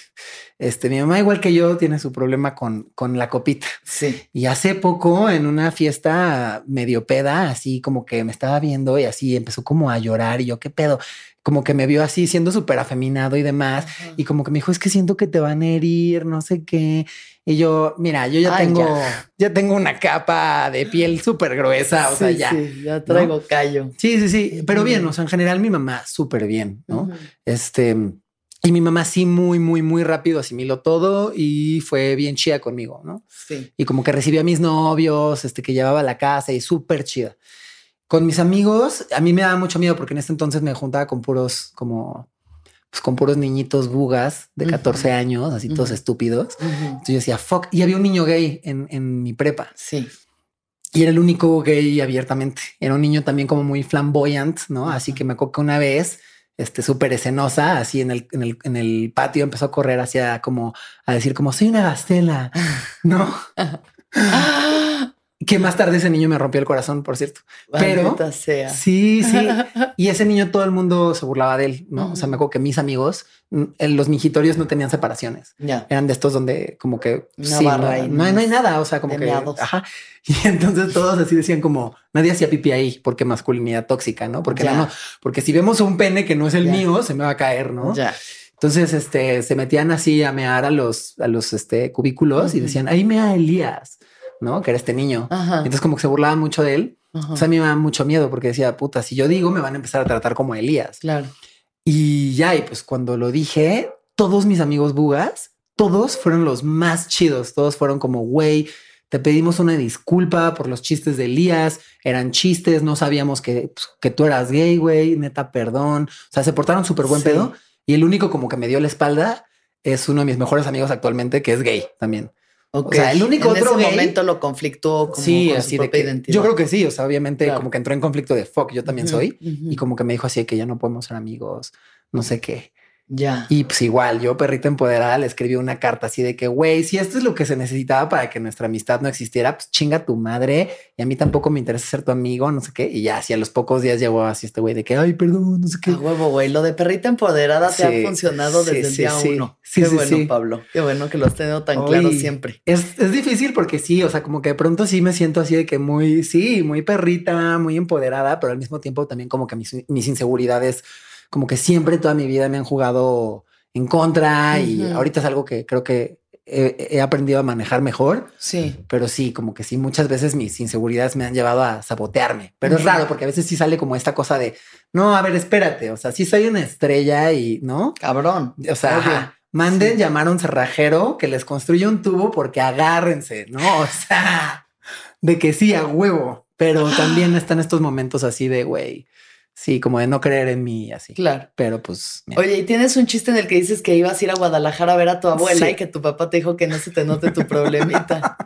este, mi mamá igual que yo tiene su problema con, con la copita. Sí. Y hace poco en una fiesta medio peda, así como que me estaba viendo y así empezó como a llorar y yo qué pedo, como que me vio así siendo súper afeminado y demás. Y como que me dijo, es que siento que te van a herir, no sé qué. Y yo, mira, yo ya Ay, tengo, ya. ya. tengo una capa de piel súper gruesa, o sea, ya. sí, ya traigo callo. Sí, sí, sí, pero bien, o sea, en general mi mamá súper bien, ¿no? Este, y mi mamá sí muy, muy, muy rápido asimiló todo y fue bien chida conmigo, ¿no? Sí. y como que recibía a mis novios, este que llevaba a la casa y súper chida. Con mis amigos, a mí me daba mucho miedo porque en ese entonces me juntaba con puros como pues con puros niñitos bugas de Ujú. 14 años, así todos Ujú. estúpidos. Entonces yo decía, fuck, y había un niño gay en, en mi prepa Sí. y era el único gay abiertamente. Era un niño también como muy flamboyant, ¿no? Así que me acuerdo que una vez, este súper escenosa, así en el, en el, en el patio empezó a correr hacia como a decir como soy una gastela, (laughs) ¿no? Que más tarde ese niño me rompió el corazón, por cierto. Pero- sea. Sí, sí. (laughs) Y ese niño todo el mundo se burlaba de él, ¿no? O sea, me acuerdo que mis amigos, mm, en los mijitorios no tenían separaciones. Ya. Eran de estos donde como que Una sí, barra no, hay- no hay nomás nada. O sea, como que ajá. (laughs) Y entonces todos así decían como nadie hacía pipí ahí porque masculinidad tóxica, no? Porque no, porque si vemos un pene que no es el mío, se me va a caer, no? Ya. Entonces, este, se metían así a mear a los, a los, este, cubículos y decían, ahí mea Elías, ¿no? Que era este niño. Ajá. Entonces como que se burlaban mucho de él. Ajá. O sea, a mí me da mucho miedo porque decía, puta, si yo digo, me van a empezar a tratar como Elías. claro. Y ya, y pues cuando lo dije, todos mis amigos bugas, todos fueron los más chidos. Todos fueron como, güey, te pedimos una disculpa por los chistes de Elías. Eran chistes, no sabíamos que, pues, que tú eras gay, güey, neta, perdón. O sea, se portaron súper buen Sí. pedo. Y el único como que me dio la espalda es uno de mis mejores amigos actualmente, que es gay también. Ok. sea, el único en otro ese gay- momento lo conflictuó como sí, con así su de que identidad. yo creo que sí. O sea, obviamente Claro. como que entró en conflicto de fuck, yo también soy. Y como que me dijo así de que ya no podemos ser amigos, no sé qué. Ya. Y pues igual, yo, perrita empoderada, le escribí una carta así de que, güey, si esto es lo que se necesitaba para que nuestra amistad no existiera, pues chinga tu madre. Y a mí tampoco me interesa ser tu amigo, no sé qué. Y ya, así a los pocos días llegó así este güey de que, ay, perdón, no sé qué. A huevo, güey. Lo de perrita empoderada te ha funcionado sí, desde el sí, día sí. uno. Sí, Qué bueno. Pablo. Qué bueno que lo has tenido tan claro siempre. Es, es difícil porque sí, o sea, como que de pronto sí me siento así de que muy, sí, muy perrita, muy empoderada, pero al mismo tiempo también como que mis, mis inseguridades, como que siempre toda mi vida me han jugado en contra y ahorita es algo que creo que he, he aprendido a manejar mejor, Sí. pero sí, como que sí, muchas veces mis inseguridades me han llevado a sabotearme, pero es raro porque a veces sí sale como esta cosa de, no, a ver, espérate, o sea, sí soy una estrella y, ¿no? Cabrón. O sea, ajá, manden Sí. llamar a un cerrajero que les construya un tubo porque agárrense, ¿no? O sea, de que sí, a huevo. Pero también (gasps) están estos momentos así de, güey, sí, como de no creer en mí así. Claro. Pero pues, mira. Oye, y tienes un chiste en el que dices que ibas a ir a Guadalajara a ver a tu abuela Sí. y que tu papá te dijo que no se te note tu problemita.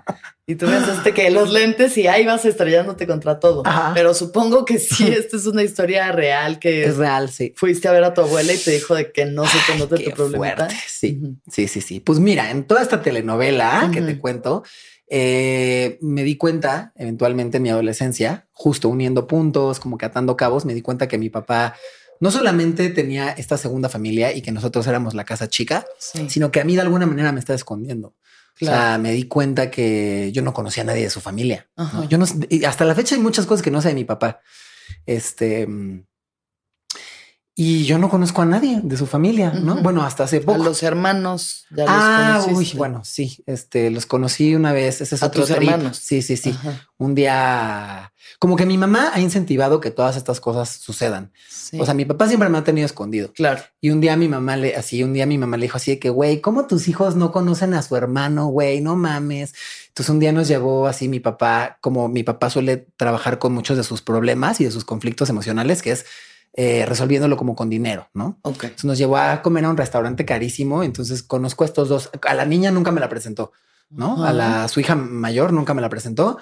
y tú pensaste que los lentes y ahí vas estrellándote contra todo. Ajá. Pero supongo que sí, (laughs) esta es una historia real que es real, sí. fuiste a ver a tu abuela y te dijo de que no se te note Qué tu problemita. fuerte, sí. Sí, sí, sí. Pues mira, en toda esta telenovela que te cuento, eh, me di cuenta eventualmente en mi adolescencia, justo uniendo puntos, como que atando cabos, me di cuenta que mi papá no solamente tenía esta segunda familia y que nosotros éramos la casa chica, Sí. sino que a mí de alguna manera me está escondiendo. O sea, me di cuenta que yo no conocía a nadie de su familia. Yo no y hasta la fecha hay muchas cosas que no sé de mi papá. Este mm, Y yo no conozco a nadie de su familia, ¿no? Bueno, hasta hace A poco. los hermanos ya los ah, uy, conociste. bueno, sí, este, los conocí una vez, ese es ¿A otro tus trip. hermanos? Sí, sí, sí. Ajá, Un día, como que mi mamá ha incentivado que todas estas cosas sucedan. sí. O sea, mi papá siempre me ha tenido escondido. claro. Y un día mi mamá le, así, un día mi mamá le dijo así de que, güey, ¿cómo tus hijos no conocen a su hermano, güey? No mames. Entonces un día nos llevó así mi papá, como mi papá suele trabajar con muchos de sus problemas y de sus conflictos emocionales, que es eh, resolviéndolo como con dinero, ¿no? Ok. Entonces nos llevó a comer a un restaurante carísimo. Entonces conozco a estos dos. A la niña nunca me la presentó, ¿no? A la su hija mayor nunca me la presentó.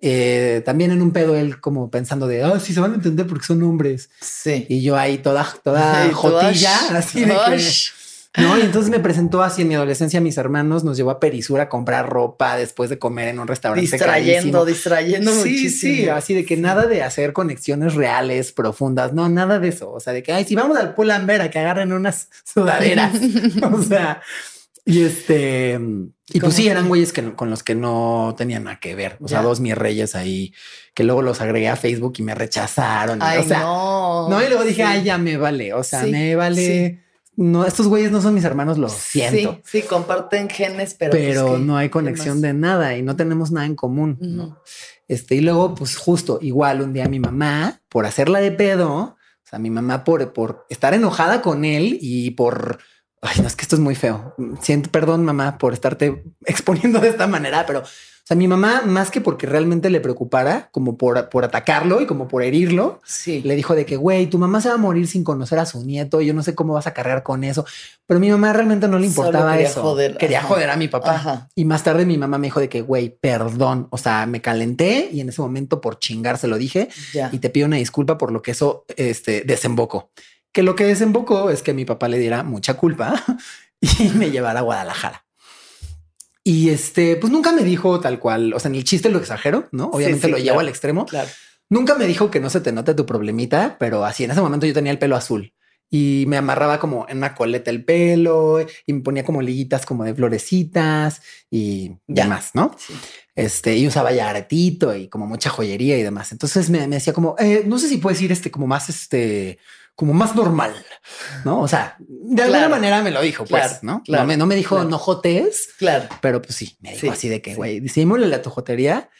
Eh, también en un pedo él como pensando de, ah, sí se van a entender porque son hombres. Sí. Y yo ahí toda, toda (laughs) Y tú, jotilla, ash, así de que... No, y entonces me presentó así en mi adolescencia a mis hermanos, nos llevó a Perisur a comprar ropa después de comer en un restaurante Distrayendo, carísimo. distrayendo Sí, muchísimo. sí, así de que nada de hacer conexiones reales, profundas, no, nada de eso. O sea, de que, ay, si vamos al Pull&Bear a que agarren unas (laughs) sudaderas. (laughs) o sea, y este, y ¿Cómo pues sí, eran güeyes que, con los que no tenían nada que ver. O sea, Ya. dos mis reyes ahí, que luego los agregué a Facebook y me rechazaron. Ay, o sea, no. no, y luego dije, Sí. ay, ya me vale. O sea, Sí, me vale. No, estos güeyes no son mis hermanos, lo siento. Sí, sí, comparten genes, pero. Pero, pues, ¿qué? no hay ¿Qué conexión de nada y no tenemos nada en común. Este, y luego, pues justo igual un día mi mamá, por hacerla de pedo, o sea, mi mamá por, por estar enojada con él y por. Ay, no es que esto es muy feo. Siento perdón, mamá, por estarte (laughs) exponiendo de esta manera, pero sea, mi mamá, más que porque realmente le preocupara, como por, por atacarlo y como por herirlo, Sí. le dijo de que, güey, tu mamá se va a morir sin conocer a su nieto. Yo no sé cómo vas a cargar con eso. Pero mi mamá realmente no le Solo importaba quería eso. joder, Quería ajá. joder a mi papá. Ajá. Y más tarde mi mamá me dijo de que, güey, perdón. O sea, me calenté y en ese momento por chingar se lo dije Ya. y te pido una disculpa por lo que eso este, desembocó. Que lo que desembocó es que mi papá le diera mucha culpa (laughs) y me llevara a Guadalajara. Y este, pues nunca me dijo tal cual, o sea, ni el chiste lo exagero, ¿no? Obviamente sí, lo llevo claro. al extremo. Claro. Nunca me dijo que no se te note tu problemita, pero así en ese momento yo tenía el pelo azul y me amarraba como en una coleta el pelo y me ponía como liguitas como de florecitas y Ya. demás, ¿no? Sí. Este, y usaba ya aretito y como mucha joyería y demás. Entonces me, me decía como, eh, no sé si puedes ir este como más, este, como más normal, ¿no? O sea, de alguna manera me lo dijo, pues, Claro, ¿no? claro, no, me, no me dijo no jotes, Claro. pero pues sí, me dijo Sí, así de que, sí. güey, disimúlale a tu jotería.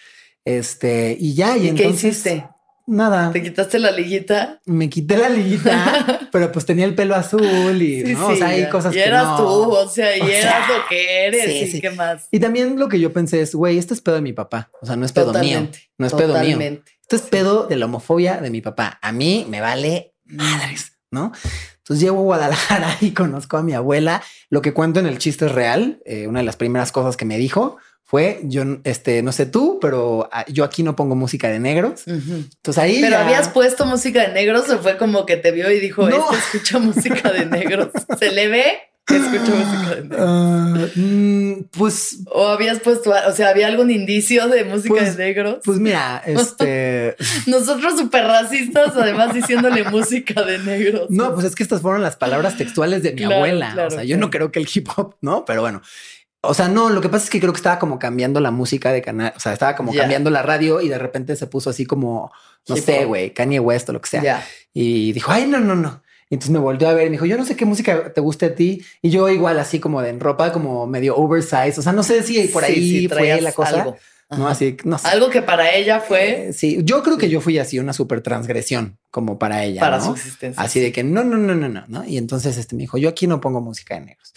Este, y ya, y, ¿Y, qué entonces hiciste? nada. ¿Te quitaste la liguita? Me quité la liguita, (laughs) pero pues tenía el pelo azul y Sí, ¿no? o sí, sea, hay cosas y que eras no. tú, o sea, y O eras sea, lo que eres. sí, ¿Y sí. qué más? Y también lo que yo pensé es, güey, esto es pedo de mi papá. O sea, no es pedo mío. No es pedo mío. Esto es pedo de la homofobia de mi papá. A mí me vale madres, ¿no? Entonces llego a Guadalajara (laughs) y conozco a mi abuela. Lo que cuento en el chiste es real. Eh, una de las primeras cosas que me dijo fue, yo, este, no sé tú, pero ah, yo aquí no pongo música de negros. Entonces ahí Pero ya- habías puesto música de negros o fue como que te vio y dijo, No. este escucha música de negros. (laughs) Se le ve (laughs) que escucha música de negros. Ah, mm, pues O habías puesto, o sea, había algún indicio de música Pues- de negros. Pues mira, este. (laughs) Nosotros súper racistas, además diciéndole música de negros. no, pues es que estas fueron las palabras textuales de mi Claro, abuela. claro, o sea, yo claro. no creo que el hip hop, no, pero bueno. O sea, no, lo que pasa es que creo que estaba como cambiando la música de canal, o sea, estaba como cambiando la radio y de repente se puso así como, no Hip sé, güey, Kanye West o lo que sea. Y dijo, ay, no, no, no. Y entonces me volvió a ver y me dijo, yo no sé qué música te guste a ti. Y yo igual así como de en ropa, como medio oversized. O sea, no sé si por ahí sí, fue la cosa. algo. No, así, no sé. Algo que para ella fue Eh, sí, yo creo que yo fui así una super transgresión como para ella. para ¿no? su existencia. Así de que no, no, no, no, no, no. Y entonces este me dijo, yo aquí no pongo música de negros.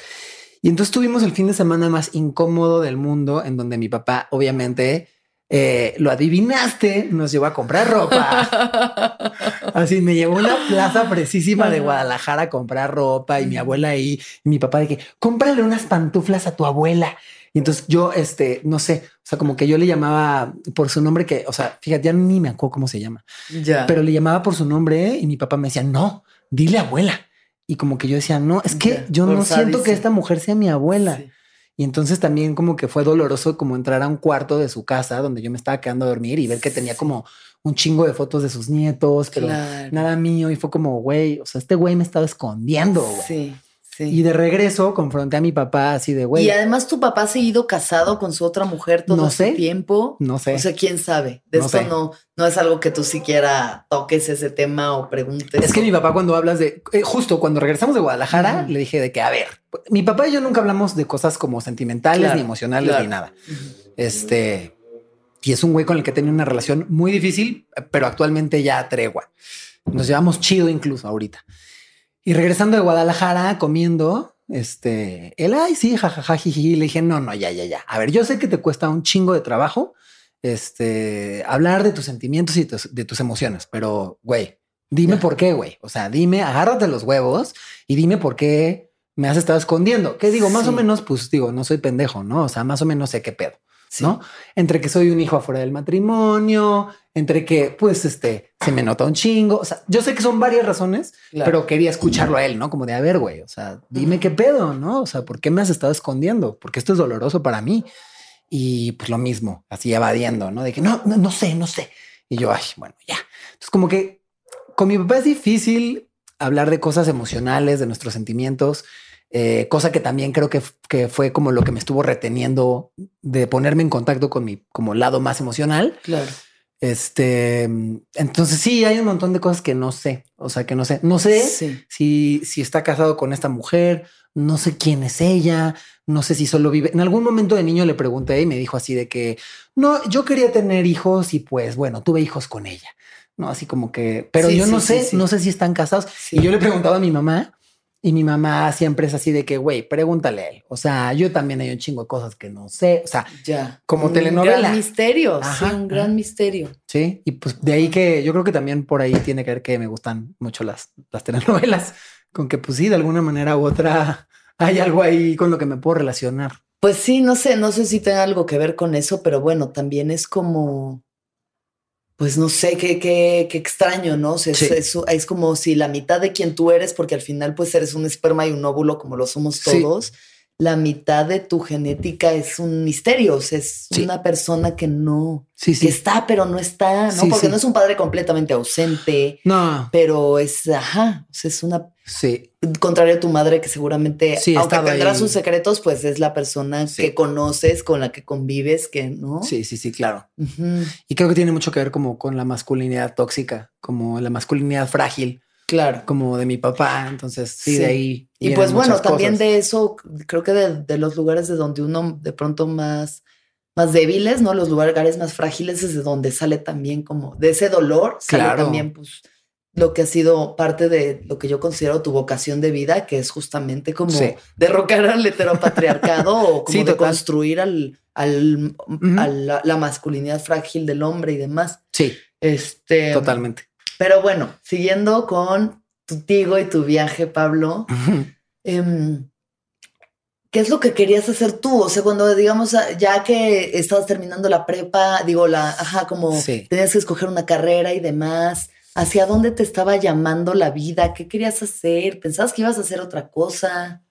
Y entonces tuvimos el fin de semana más incómodo del mundo, en donde mi papá, obviamente, eh, lo adivinaste, nos llevó a comprar ropa. (laughs) Así me llevó a una plaza precisísima de. Guadalajara a comprar ropa y mi abuela ahí y mi papá de que cómprale unas pantuflas a tu abuela. Y entonces yo, este, no sé, o sea, como que yo le llamaba por su nombre que, o sea, fíjate, ya ni me acuerdo cómo se llama ya. pero le llamaba por su nombre y mi papá me decía, no, dile abuela. Y como que yo decía, no, es que Ya, yo no siento que esta mujer sea mi abuela. Sí. Y entonces también como que fue doloroso como entrar a un cuarto de su casa donde yo me estaba quedando a dormir y ver que tenía como un chingo de fotos de sus nietos, pero Claro. nada mío. Y fue como, güey, o sea, este güey me estaba escondiendo. güey. Sí, Sí. Y de regreso confronté a mi papá así de, güey, y además tu papá ha seguido casado con su otra mujer todo No este tiempo. no sé. O sea, quién sabe. De No esto sé. no, no es algo que tú siquiera toques ese tema o preguntes. Es que mi papá cuando hablas de, eh, justo cuando regresamos de Guadalajara, le dije de que, a ver, mi papá y yo nunca hablamos de cosas como sentimentales, Claro, ni emocionales, claro. ni nada. Este, y es un güey con el que tenía una relación muy difícil, pero actualmente ya tregua. Nos llevamos chido incluso ahorita. Y regresando de Guadalajara comiendo, este, él, ay, sí, jajaja, jiji. Le dije, no, no, ya, ya, ya. A ver, yo sé que te cuesta un chingo de trabajo, este, hablar de tus sentimientos y tus- de tus emociones, pero, güey, dime por qué, güey. O sea, dime, agárrate los huevos y dime por qué me has estado escondiendo. Que digo, más o menos, pues digo, no soy pendejo, ¿no? O sea, más o menos sé qué pedo. Sí. ¿no? Entre que soy un hijo afuera del matrimonio, entre que, pues, este, se me nota un chingo. O sea, yo sé que son varias razones, Claro. pero quería escucharlo a él, ¿no? Como de, a ver, güey, o sea, dime qué pedo, ¿no? O sea, ¿por qué me has estado escondiendo? Porque esto es doloroso para mí. Y pues lo mismo, así evadiendo, ¿no? De que no, no, no sé, no sé. Y yo, ay, bueno, ya. Entonces, como que con mi papá es difícil hablar de cosas emocionales, de nuestros sentimientos, eh, cosa que también creo que, que fue como lo que me estuvo reteniendo de ponerme en contacto con mi como lado más emocional. Claro. Este, entonces sí, hay un montón de cosas que no sé, o sea, que no sé, no sé Sí. si, si está casado con esta mujer, no sé quién es ella, no sé si solo vive. En algún momento de niño le pregunté y me dijo así de que no, yo quería tener hijos y pues bueno, tuve hijos con ella. No, así como que, pero Sí, yo no sé, no sé si están casados. Y yo le preguntaba a mi mamá y mi mamá siempre es así de que, güey, pregúntale a él. O sea, yo también hay un chingo de cosas que no sé. O sea, Ya. Como Un telenovela. gran misterio. Ajá, sí, un gran ajá. misterio. Sí, y pues de ahí que yo creo que también por ahí tiene que ver que me gustan mucho las, las telenovelas, con que pues sí, de alguna manera u otra (laughs) hay algo ahí con lo que me puedo relacionar. Pues sí, no sé, no sé si tenga algo que ver con eso, pero bueno, también es como, pues no sé, qué, qué, qué extraño, ¿no? O sea, es- Sí. es, es como si la mitad de quien tú eres, porque al final pues eres un esperma y un óvulo como lo somos Sí. todos, la mitad de tu genética es un misterio, o sea, es Sí. una persona que no, que está, pero no está, ¿no? Porque no es un padre completamente ausente, No, pero es, ajá, o sea, es una sí, contrario a tu madre que seguramente, Sí, aunque tendrá ahí. sus secretos, pues es la persona Sí. que conoces, con la que convives, que no. sí, sí, sí, claro. Y creo que tiene mucho que ver como con la masculinidad tóxica, como la masculinidad frágil, Claro. como de mi papá. Entonces, sí, Sí. de ahí. Y pues bueno, también cosas. de eso, creo que de, de los lugares de donde uno de pronto más, más débiles, ¿no? Los lugares más frágiles es de donde sale también como de ese dolor, sale Claro. también pues lo que ha sido parte de lo que yo considero tu vocación de vida, que es justamente como Sí. derrocar al heteropatriarcado o (laughs) como Sí, de construir al, al, a la, la masculinidad frágil del hombre y demás. Sí, Este, totalmente. Pero bueno, siguiendo con tu tigo y tu viaje, Pablo, em, ¿qué es lo que querías hacer tú? O sea, cuando digamos, ya que estabas terminando la prepa, digo, la, ajá, como Sí. tenías que escoger una carrera y demás, ¿hacia dónde te estaba llamando la vida? ¿Qué querías hacer? ¿Pensabas que ibas a hacer otra cosa?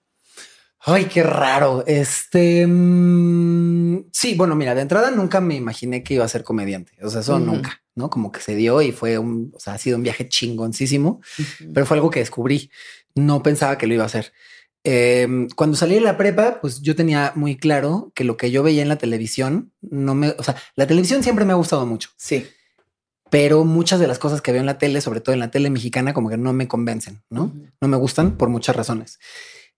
Ay, qué raro. Este mm, sí, bueno, mira, de entrada nunca me imaginé que iba a ser comediante. O sea, eso nunca, ¿no? Como que se dio y fue un, o sea, ha sido un viaje chingoncísimo, pero fue algo que descubrí. No pensaba que lo iba a hacer. Em, cuando salí de la prepa, pues yo tenía muy claro que lo que yo veía en la televisión no me, o sea, la televisión siempre me ha gustado mucho, Sí. Pero muchas de las cosas que veo en la tele, sobre todo en la tele mexicana, como que no me convencen, ¿no? No me gustan por muchas razones.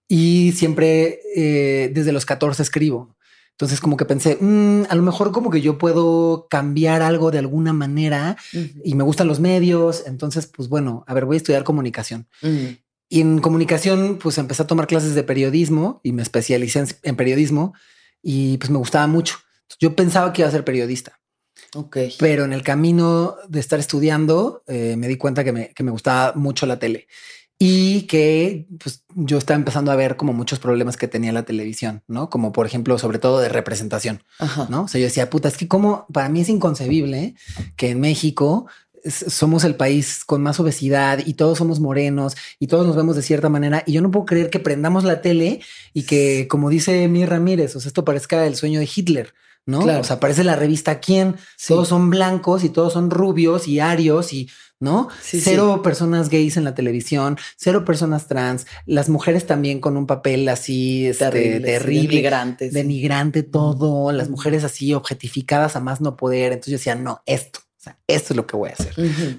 Y siempre eh, desde los 14 escribo. Entonces como que pensé, "Mm, a lo mejor como que yo puedo cambiar algo de alguna manera Ujú. y me gustan los medios. Entonces, pues bueno, a ver, voy a estudiar comunicación. Ujú. Y en comunicación, pues empecé a tomar clases de periodismo y me especialicé en, en periodismo y pues me gustaba mucho. Entonces, yo pensaba que iba a ser periodista, Ok. pero en el camino de estar estudiando eh, me di cuenta que me, que me gustaba mucho la tele y que pues, yo estaba empezando a ver como muchos problemas que tenía la televisión, ¿no? Como por ejemplo, sobre todo de representación, Ajá. ¿no? O sea, yo decía, puta, es que como para mí es inconcebible que en México somos el país con más obesidad y todos somos morenos y todos nos vemos de cierta manera y yo no puedo creer que prendamos la tele y que como dice Mir Ramírez, o sea, esto parezca el sueño de Hitler. ¿No? Claro. O sea, parece la revista Quién. Sí. Todos son blancos y todos son rubios y arios y, ¿no? Sí, cero personas gays en la televisión, cero personas trans, las mujeres también con un papel así este, terrible, denigrante todo, las mujeres así objetificadas a más no poder. Entonces yo decía, no, esto, o sea, esto es lo que voy a hacer.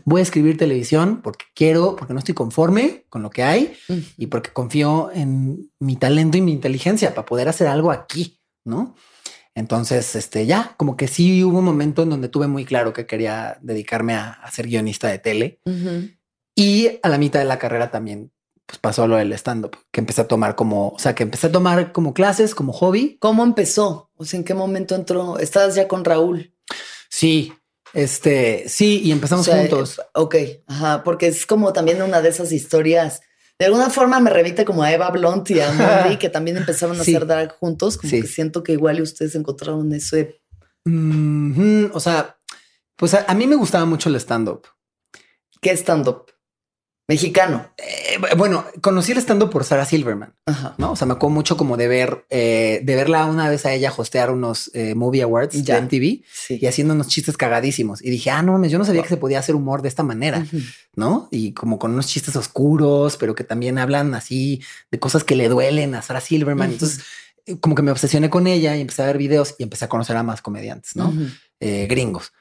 Voy a escribir televisión porque quiero, porque no estoy conforme con lo que hay y porque confío en mi talento y mi inteligencia para poder hacer algo aquí, ¿no? Entonces, este, ya, como que sí hubo un momento en donde tuve muy claro que quería dedicarme a, a ser guionista de tele y a la mitad de la carrera también, pues pasó lo del stand-up, que empecé a tomar como, o sea, que empecé a tomar como clases, como hobby. ¿Cómo empezó? O sea, ¿en qué momento entró? ¿Estabas ya con Raúl? Sí, este, sí, y empezamos O sea, juntos. Ok, ajá, porque es como también una de esas historias. De alguna forma me remite como a Eva Blunt y a (laughs) Mondi, que también empezaron a Sí. hacer drag juntos. Como Sí. que siento que igual y ustedes encontraron ese. Mhm, o sea, pues a, a mí me gustaba mucho el stand-up. ¿Qué stand-up? Mexicano. Eh, bueno, conocí el stand-up por Sarah Silverman, Ajá. ¿no? O sea, me acuerdo mucho como de ver, eh, de verla una vez a ella hostear unos eh, movie awards Ya. de MTV Sí. y haciendo unos chistes cagadísimos. Y dije, ah, no, mames, yo no sabía que se podía hacer humor de esta manera. ¿no? Y como con unos chistes oscuros, pero que también hablan así de cosas que le duelen a Sarah Silverman. Entonces, como que me obsesioné con ella y empecé a ver videos y empecé a conocer a más comediantes, ¿no? Eh, gringos.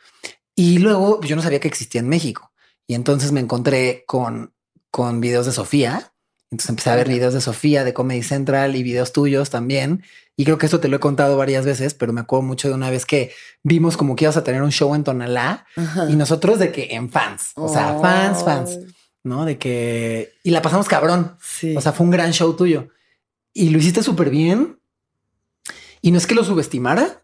Y luego pues, yo no sabía que existía en México. Y entonces me encontré con, con videos de Sofía. Entonces empecé a ver videos de Sofía, de Comedy Central y videos tuyos también. Y creo que esto te lo he contado varias veces, pero me acuerdo mucho de una vez que vimos como que ibas a tener un show en Tonalá Ajá. y nosotros de que en fans, o sea, fans, fans, ¿no? De que... Y la pasamos cabrón. Sí. O sea, fue un gran show tuyo. Y lo hiciste súper bien. Y no es que lo subestimara,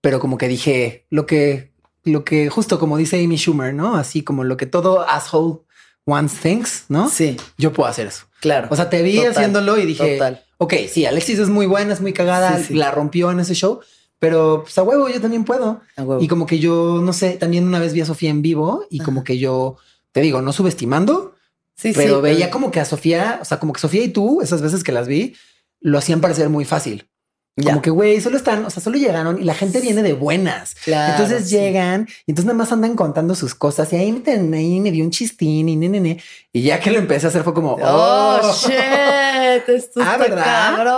pero como que dije lo que, lo que justo como dice Amy Schumer, ¿no? Así como lo que todo asshole wants thinks, ¿no? sí, Yo puedo hacer eso. claro. O sea, te vi Total, haciéndolo y dije, total. ok, sí, Alexis es muy buena, es muy cagada, Sí, sí. la rompió en ese show, pero pues a huevo yo también puedo. A huevo. Y como que yo, no sé, también una vez vi a Sofía en vivo y como que yo, te digo, no subestimando, sí, pero sí, veía como que a Sofía, o sea, como que Sofía y tú, esas veces que las vi, lo hacían parecer muy fácil. Ya. Como que, güey, solo están, o sea, solo llegaron y la gente viene de buenas. Claro, entonces sí. llegan y entonces nada más andan contando sus cosas y ahí me, ahí me dio un chistín y ne, ne, ne. Y ya que lo empecé a hacer fue como, Oh, oh, shit. (laughs) Esto Ah, ¿verdad? cabrón.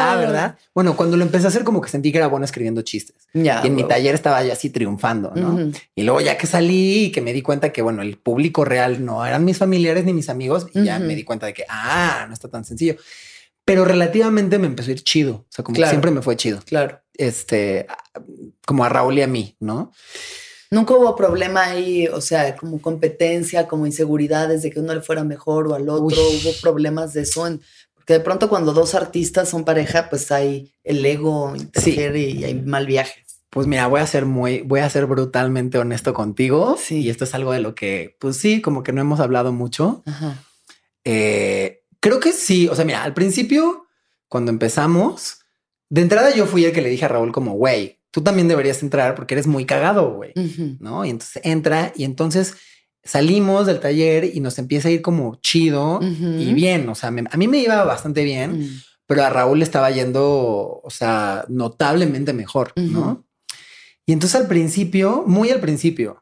Ah, ¿verdad? Bueno, cuando lo empecé a hacer como que sentí que era bueno escribiendo chistes. Ya. y en mi taller estaba yo así triunfando, ¿no? Ujú. Y luego ya que salí y que me di cuenta que, bueno, el público real no eran mis familiares ni mis amigos, y ya me di cuenta de que, ah, no está tan sencillo. Pero relativamente me empezó a ir chido. O sea, como que siempre me fue chido. Claro. Este, como a Raúl y a mí, ¿no? Nunca hubo problema ahí, o sea, como competencia, como inseguridades de que uno le fuera mejor o al otro. Uy. Hubo problemas de eso. en- porque de pronto cuando dos artistas son pareja, pues hay el ego interfiere y hay mal viajes. Pues mira, voy a ser muy, voy a ser brutalmente honesto contigo. Sí. Y esto es algo de lo que, pues sí, como que no hemos hablado mucho. Ajá. Eh, creo que sí. O sea, mira, al principio, cuando empezamos, de entrada yo fui el que le dije a Raúl como, güey, tú también deberías entrar porque eres muy cagado, güey. ¿No? Y entonces entra y entonces salimos del taller y nos empieza a ir como chido y bien. O sea, me- a mí me iba bastante bien, Mm. pero a Raúl le estaba yendo, o sea, notablemente mejor, ¿no? Y entonces al principio, muy al principio,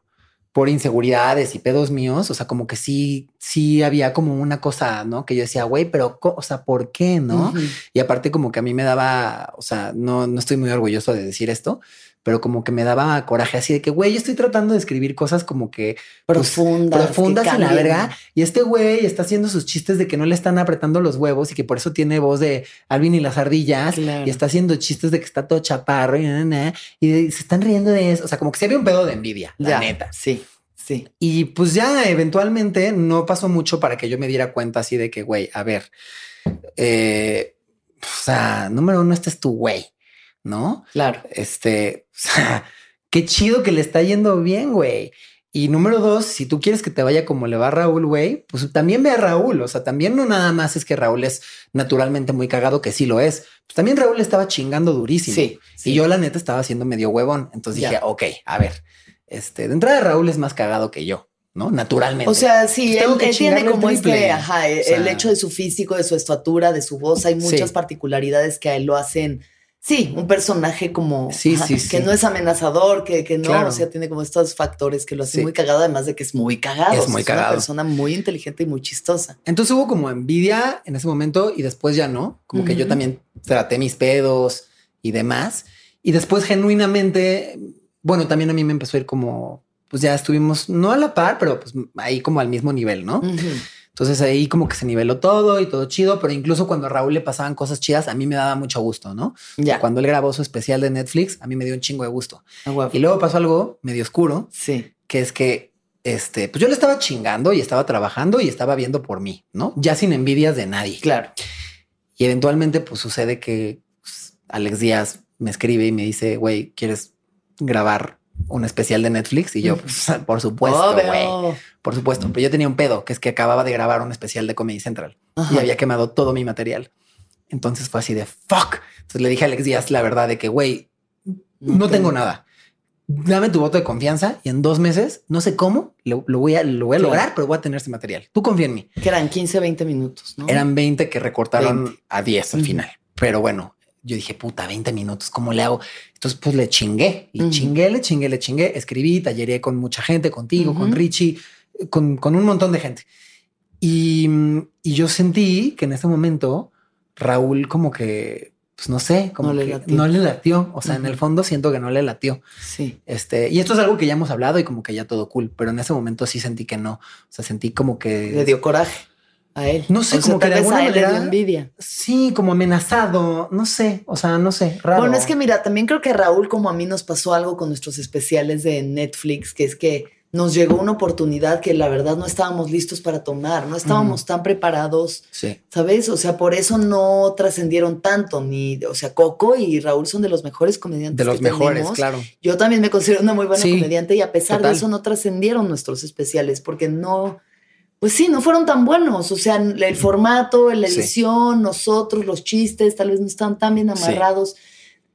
por inseguridades y pedos míos, o sea, como que sí, sí había como una cosa, ¿no? Que yo decía, güey, pero, o sea, ¿por qué, no? Y aparte como que a mí me daba, o sea, no, no estoy muy orgulloso de decir esto, pero como que me daba coraje así de que, güey, yo estoy tratando de escribir cosas como que pues, Profundas. profundas que en la verga. Y este güey está haciendo sus chistes de que no le están apretando los huevos y que por eso tiene voz de Alvin y las ardillas. Claro. Y está haciendo chistes de que está todo chaparro y, na, na, y se están riendo de eso. O sea, como que se había un pedo de envidia, la Ya, neta. Sí, sí. Y pues ya eventualmente no pasó mucho para que yo me diera cuenta así de que, güey, a ver, eh, o sea, número uno, este es tu güey, ¿no? Claro. Este, sea, qué chido que le está yendo bien, güey. Y número dos, si tú quieres que te vaya como le va a Raúl, güey, pues también ve a Raúl. O sea, también no nada más es que Raúl es naturalmente muy cagado, que sí lo es. Pues también Raúl estaba chingando durísimo. Sí, sí. Y yo la neta estaba haciendo medio huevón. Entonces Ya. dije, ok, a ver, este, de entrada Raúl es más cagado que yo, ¿no? Naturalmente. O sea, sí, Pues él, tiene como este, ajá, el, O sea, el hecho de su físico, de su estatura, de su voz. Hay muchas Sí. particularidades que a él lo hacen Sí, un personaje como Sí, sí, que no es amenazador, que, que no, Claro. o sea, tiene como estos factores que lo hacen muy cagado, además de que es muy cagado. Es o sea, muy una cagado. persona muy inteligente y muy chistosa. Entonces hubo como envidia en ese momento y después ya no. Como que yo también traté mis pedos y demás. Y después genuinamente, bueno, también a mí me empezó a ir como, pues ya estuvimos no a la par, pero pues ahí como al mismo nivel, ¿no? Entonces ahí como que se niveló todo y todo chido, pero incluso cuando a Raúl le pasaban cosas chidas, a mí me daba mucho gusto, ¿no? Ya. Cuando él grabó su especial de Netflix, a mí me dio un chingo de gusto. A huevo. Y luego pasó algo medio oscuro, Sí. que es que este, pues yo le estaba chingando y estaba trabajando y estaba viendo por mí, ¿no? Ya sin envidias de nadie. Claro. Y eventualmente, pues sucede que pues, Alex Díaz me escribe y me dice, güey, ¿quieres grabar un especial de Netflix? Y yo, pues, (laughs) por supuesto, por supuesto. Pero yo tenía un pedo, que es que acababa de grabar un especial de Comedy Central Ajá. y había quemado todo mi material. Entonces fue así de fuck. Entonces le dije a Alex Díaz la verdad de que, güey, no tengo nada. Dame tu voto de confianza y en dos meses, no sé cómo, lo, lo voy a, lo voy a lograr, pero voy a tener ese material. Tú confía en mí. Que eran 15, 20 minutos, ¿no? Eran 20 que recortaron 20. a 10 al final. Pero bueno, yo dije, puta, 20 minutos, ¿cómo le hago? Entonces, pues le chingué y Ujú. chingué, le chingué, le chingué. Escribí, talleré con mucha gente, contigo, con Ujú. Richie, con, con un montón de gente. Y, y yo sentí que en ese momento Raúl como que, pues no sé, como No le latió. no le latió. O sea, en Ujú. el fondo siento que no le latió. Sí. Este, y esto es algo que ya hemos hablado y como que ya todo cool, pero en ese momento sí sentí que no. O sea, sentí como que Le dio coraje a él. No sé, O sea, como que de alguna a manera- envidia. Sí, como amenazado, no sé, o sea, no sé, raro. Bueno, es que mira, también creo que Raúl, como a mí, nos pasó algo con nuestros especiales de Netflix, que es que nos llegó una oportunidad que la verdad no estábamos listos para tomar, no estábamos tan preparados, Sí, ¿sabes? O sea, por eso no trascendieron tanto, ni, o sea, Coco y Raúl son de los mejores comediantes. de los que mejores, tenemos. claro. Yo también me considero una muy buena Sí, comediante y a pesar total. de eso no trascendieron nuestros especiales porque no, pues sí, no fueron tan buenos. O sea, el formato, la Sí. edición, nosotros, los chistes, tal vez no están tan bien Sí. amarrados.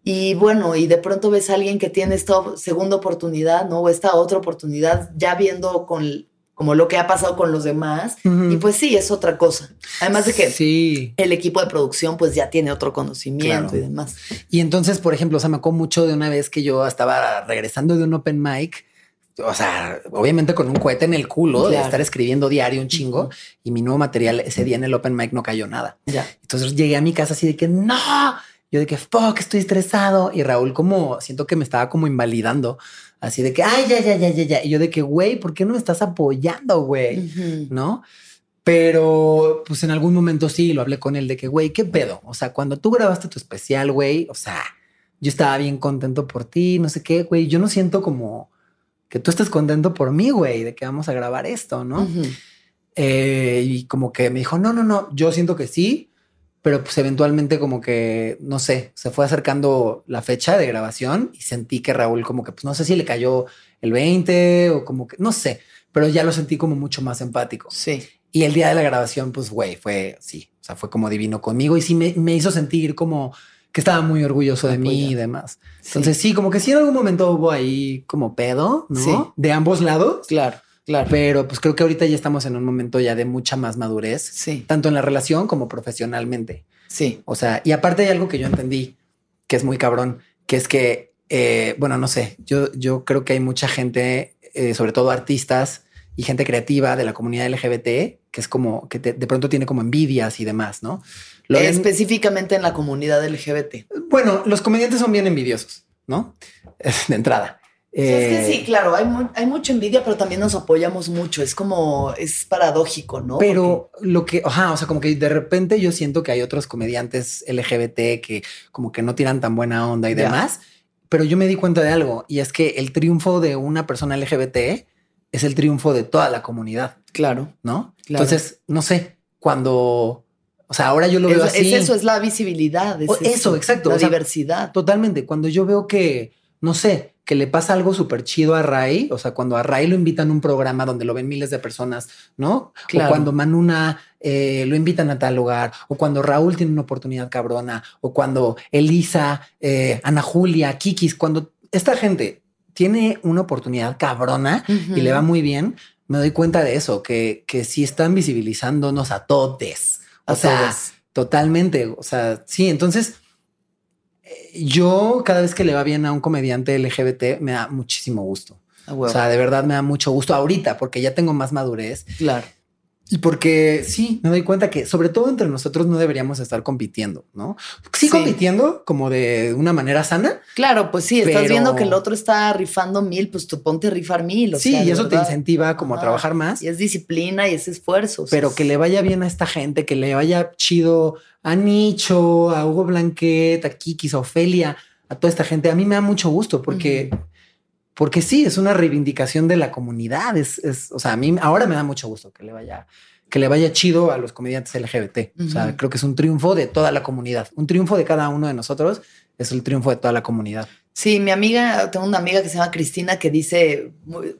Y bueno, y de pronto ves a alguien que tiene esta segunda oportunidad, ¿no? O esta otra oportunidad, ya viendo con como lo que ha pasado con los demás. Y pues sí, es otra cosa. Además de que Sí. el equipo de producción pues ya tiene otro conocimiento Claro. y demás. Y entonces, por ejemplo, o sea, me acuerdo mucho de una vez que yo estaba regresando de un open mic. O sea, obviamente con un cohete en el culo de estar escribiendo diario un chingo y mi nuevo material ese día en el open mic no cayó nada. Ya. Entonces llegué a mi casa así de que no, yo de que fuck, estoy estresado. Y Raúl, como siento que me estaba como invalidando, así de que ay, ya, ya, ya, ya, ya. Y yo de que güey, ¿por qué no me estás apoyando, güey? ¿no? Pero pues en algún momento sí lo hablé con él de que, güey, ¿qué pedo? O sea, cuando tú grabaste tu especial, güey, o sea, yo estaba bien contento por ti, no sé qué, güey, yo no siento como que tú estés contento por mí, güey, de que vamos a grabar esto, ¿no? Eh, y como que me dijo, no, no, no, yo siento que sí, pero pues eventualmente como que, no sé, se fue acercando la fecha de grabación y sentí que Raúl como que, pues no sé si le cayó el 20 o como que, no sé, pero ya lo sentí como mucho más empático. Sí. Y el día de la grabación, pues, güey, fue, sí, o sea, fue como divino conmigo y sí me, me hizo sentir como que estaba muy orgulloso de mí y demás. Entonces, sí. como que sí en algún momento hubo ahí como pedo, ¿no? Sí. De ambos lados. Claro, claro. Pero pues creo que ahorita ya estamos en un momento ya de mucha más madurez, Sí, tanto en la relación como profesionalmente. sí. O sea, y aparte hay algo que yo entendí que es muy cabrón, que es que, eh, bueno, no sé, yo, yo creo que hay mucha gente, eh, sobre todo artistas y gente creativa de la comunidad LGBT, que es como que te- de pronto tiene como envidias y demás, ¿no? Lo Específicamente en la comunidad LGBT. bueno, los comediantes son bien envidiosos, ¿no? (laughs) De entrada. Es Eh, que sí, claro, hay, mu- hay mucha envidia, pero también nos apoyamos mucho. Es como, es paradójico, ¿no? Pero lo que, ajá, o sea, como que de repente yo siento que hay otros comediantes LGBT que como que no tiran tan buena onda y demás, pero yo me di cuenta de algo y es que el triunfo de una persona LGBT es el triunfo de toda la comunidad, claro. ¿no? Claro. Entonces, no sé, cuando, o sea, ahora yo lo veo Es, así. es eso, es la visibilidad. Es O eso, exacto, La o sea, diversidad. Totalmente. Cuando yo veo que, no sé, que le pasa algo súper chido a Ray, o sea, cuando a Ray lo invitan a un programa donde lo ven miles de personas, ¿no? Claro. O cuando Manuna eh, lo invitan a tal lugar, o cuando Raúl tiene una oportunidad cabrona, o cuando Elisa, eh, Ana Julia, Kikis, cuando esta gente tiene una oportunidad cabrona y le va muy bien, me doy cuenta de eso, que, que sí están visibilizándonos a todos. O A sea, todos. totalmente. O sea, sí, entonces yo cada vez que le va bien a un comediante LGBT me da muchísimo gusto. O sea, de verdad me da mucho gusto ahorita porque ya tengo más madurez claro. Y porque sí, me doy cuenta que sobre todo entre nosotros no deberíamos estar compitiendo, ¿no? Sí, Sí. compitiendo como de una manera sana. Claro, pues sí, estás viendo que el otro está rifando mil, pues tú ponte a rifar mil. o sí, sea, y eso te incentiva como a trabajar más. Y es disciplina y es esfuerzo. o sea, pero que le vaya bien a esta gente, que le vaya chido a Nicho, a Hugo Blanquet, a Kikis, a Ofelia, a toda esta gente. A mí me da mucho gusto porque, porque sí, es una reivindicación de la comunidad. Es, es, o sea, a mí ahora me da mucho gusto que le vaya, que le vaya chido a los comediantes LGBT. O sea, creo que es un triunfo de toda la comunidad. Un triunfo de cada uno de nosotros es el triunfo de toda la comunidad. Sí, mi amiga, tengo una amiga que se llama Cristina que dice,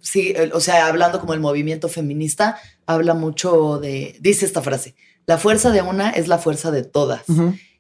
sí, o sea, hablando como el movimiento feminista, habla mucho de, dice esta frase, la fuerza de una es la fuerza de todas.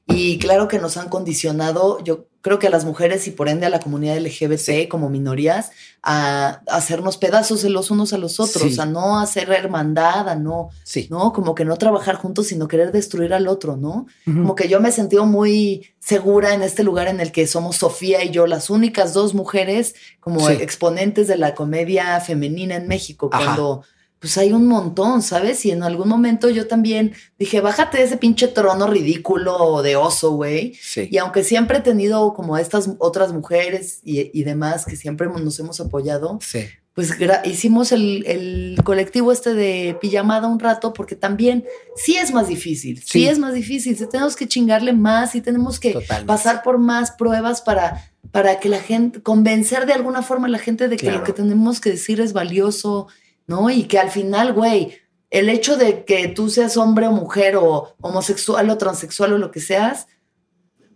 Y claro que nos han condicionado, yo creo que a las mujeres y por ende a la comunidad LGBT como minorías, a, a hacernos pedazos de los unos a los otros, Sí. a no hacer hermandad, a no, Sí. ¿no? Como que no trabajar juntos, sino querer destruir al otro, ¿no? Como que yo me he sentido muy segura en este lugar en el que somos Sofía y yo las únicas dos mujeres como exponentes de la comedia femenina en México, Ajá. cuando pues hay un montón, ¿sabes? Y en algún momento yo también dije, bájate de ese pinche trono ridículo de oso, güey. Sí. Y aunque siempre he tenido como estas otras mujeres y, y demás que siempre nos hemos apoyado, Sí. pues hicimos el, el colectivo este de pijamada un rato porque también sí es más difícil, sí, Sí. es más difícil, sí tenemos que chingarle más y tenemos que Totalmente. pasar por más pruebas para, para que la gente, convencer de alguna forma a la gente de que Claro. lo que tenemos que decir es valioso, ¿no? Y que al final, güey, el hecho de que tú seas hombre o mujer o homosexual o transexual o lo que seas,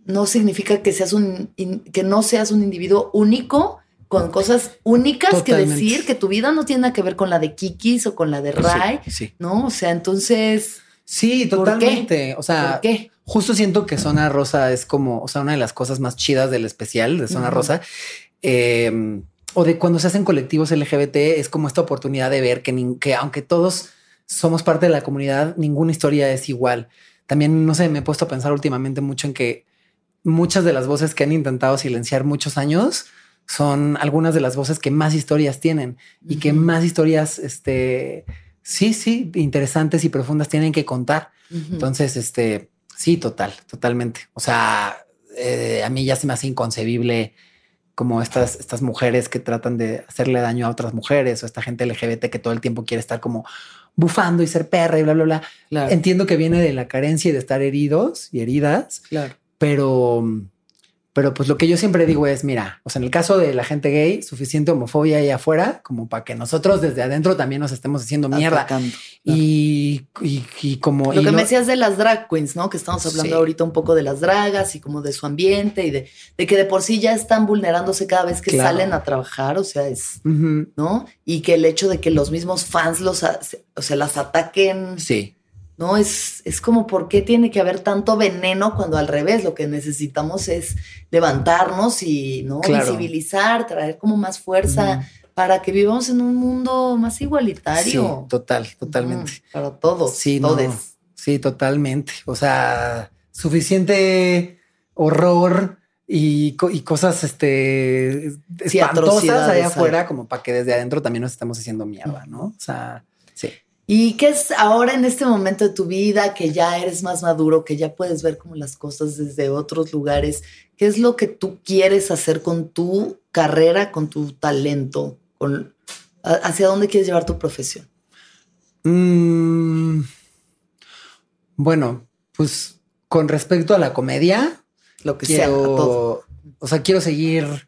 no significa que seas un que no seas un individuo único con cosas únicas Totalmente. que decir, que tu vida no tiene nada que ver con la de Kikis o con la de Ray, Sí, sí. ¿no? O sea, entonces, Sí, totalmente. O sea, ¿por qué? Justo siento que Zona Rosa es como, o sea, una de las cosas más chidas del especial de Zona. Rosa. eh, o de cuando se hacen colectivos LGBT, es como esta oportunidad de ver que, aunque todos somos parte de la comunidad, ninguna historia es igual. También, no sé, me he puesto a pensar últimamente mucho en que muchas de las voces que han intentado silenciar muchos años son algunas de las voces que más historias tienen y que más historias, este, sí, sí, interesantes y profundas tienen que contar. Entonces, este, sí, total, totalmente. O sea, eh, a mí ya se me hace inconcebible como estas, estas mujeres que tratan de hacerle daño a otras mujeres o esta gente LGBT que todo el tiempo quiere estar como bufando y ser perra y bla, bla, bla. Claro, Entiendo que viene de la carencia y de estar heridos y heridas, claro. pero, pero pues lo que yo siempre digo es, mira, o sea, en el caso de la gente gay, suficiente homofobia ahí afuera como para que nosotros desde adentro también nos estemos haciendo mierda. Atacando. Y, y, y como... Lo y que me decías de las drag queens, ¿no? Que estamos hablando Sí. ahorita un poco de las dragas y como de su ambiente y de, de que de por sí ya están vulnerándose cada vez que Claro. salen a trabajar, o sea, es. ¿no? Y que el hecho de que los mismos fans los, o sea, las ataquen, Sí, ¿no? Es, es como, ¿por qué tiene que haber tanto veneno cuando al revés lo que necesitamos es levantarnos y, ¿no? Claro. Visibilizar, traer como más fuerza para que vivamos en un mundo más sí, igualitario. total, totalmente. Para todos, Sí, no, todes. sí, totalmente. O sea, suficiente horror y, y cosas este, Sí, espantosas allá afuera, como para que desde adentro también nos estemos haciendo mierda, ¿no? O sea, sí. ¿Y qué es ahora en este momento de tu vida que ya eres más maduro, que ya puedes ver como las cosas desde otros lugares? ¿Qué es lo que tú quieres hacer con tu carrera, con tu talento? Con, ¿Hacia dónde quieres llevar tu profesión? Mm, bueno, pues con respecto a la comedia, Lo que sea, a todo. quiero, o sea, quiero seguir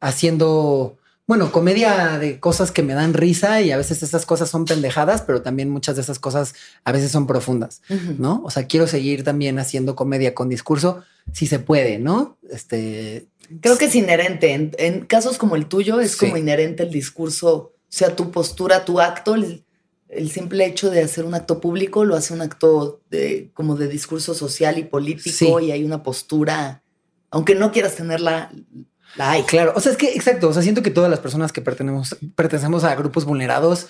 haciendo, bueno, comedia de cosas que me dan risa y a veces esas cosas son pendejadas, pero también muchas de esas cosas a veces son profundas. ¿no? O sea, quiero seguir también haciendo comedia con discurso, si se puede, ¿no? Este, Creo que es inherente. En, en casos como el tuyo es Sí. como inherente el discurso, o sea, tu postura, tu acto, el, el simple hecho de hacer un acto público lo hace un acto de, como de discurso social y político Sí. y hay una postura, aunque no quieras tenerla, hay. Claro, o sea, es que exacto, o sea, siento que todas las personas que pertenecemos, pertenecemos a grupos vulnerados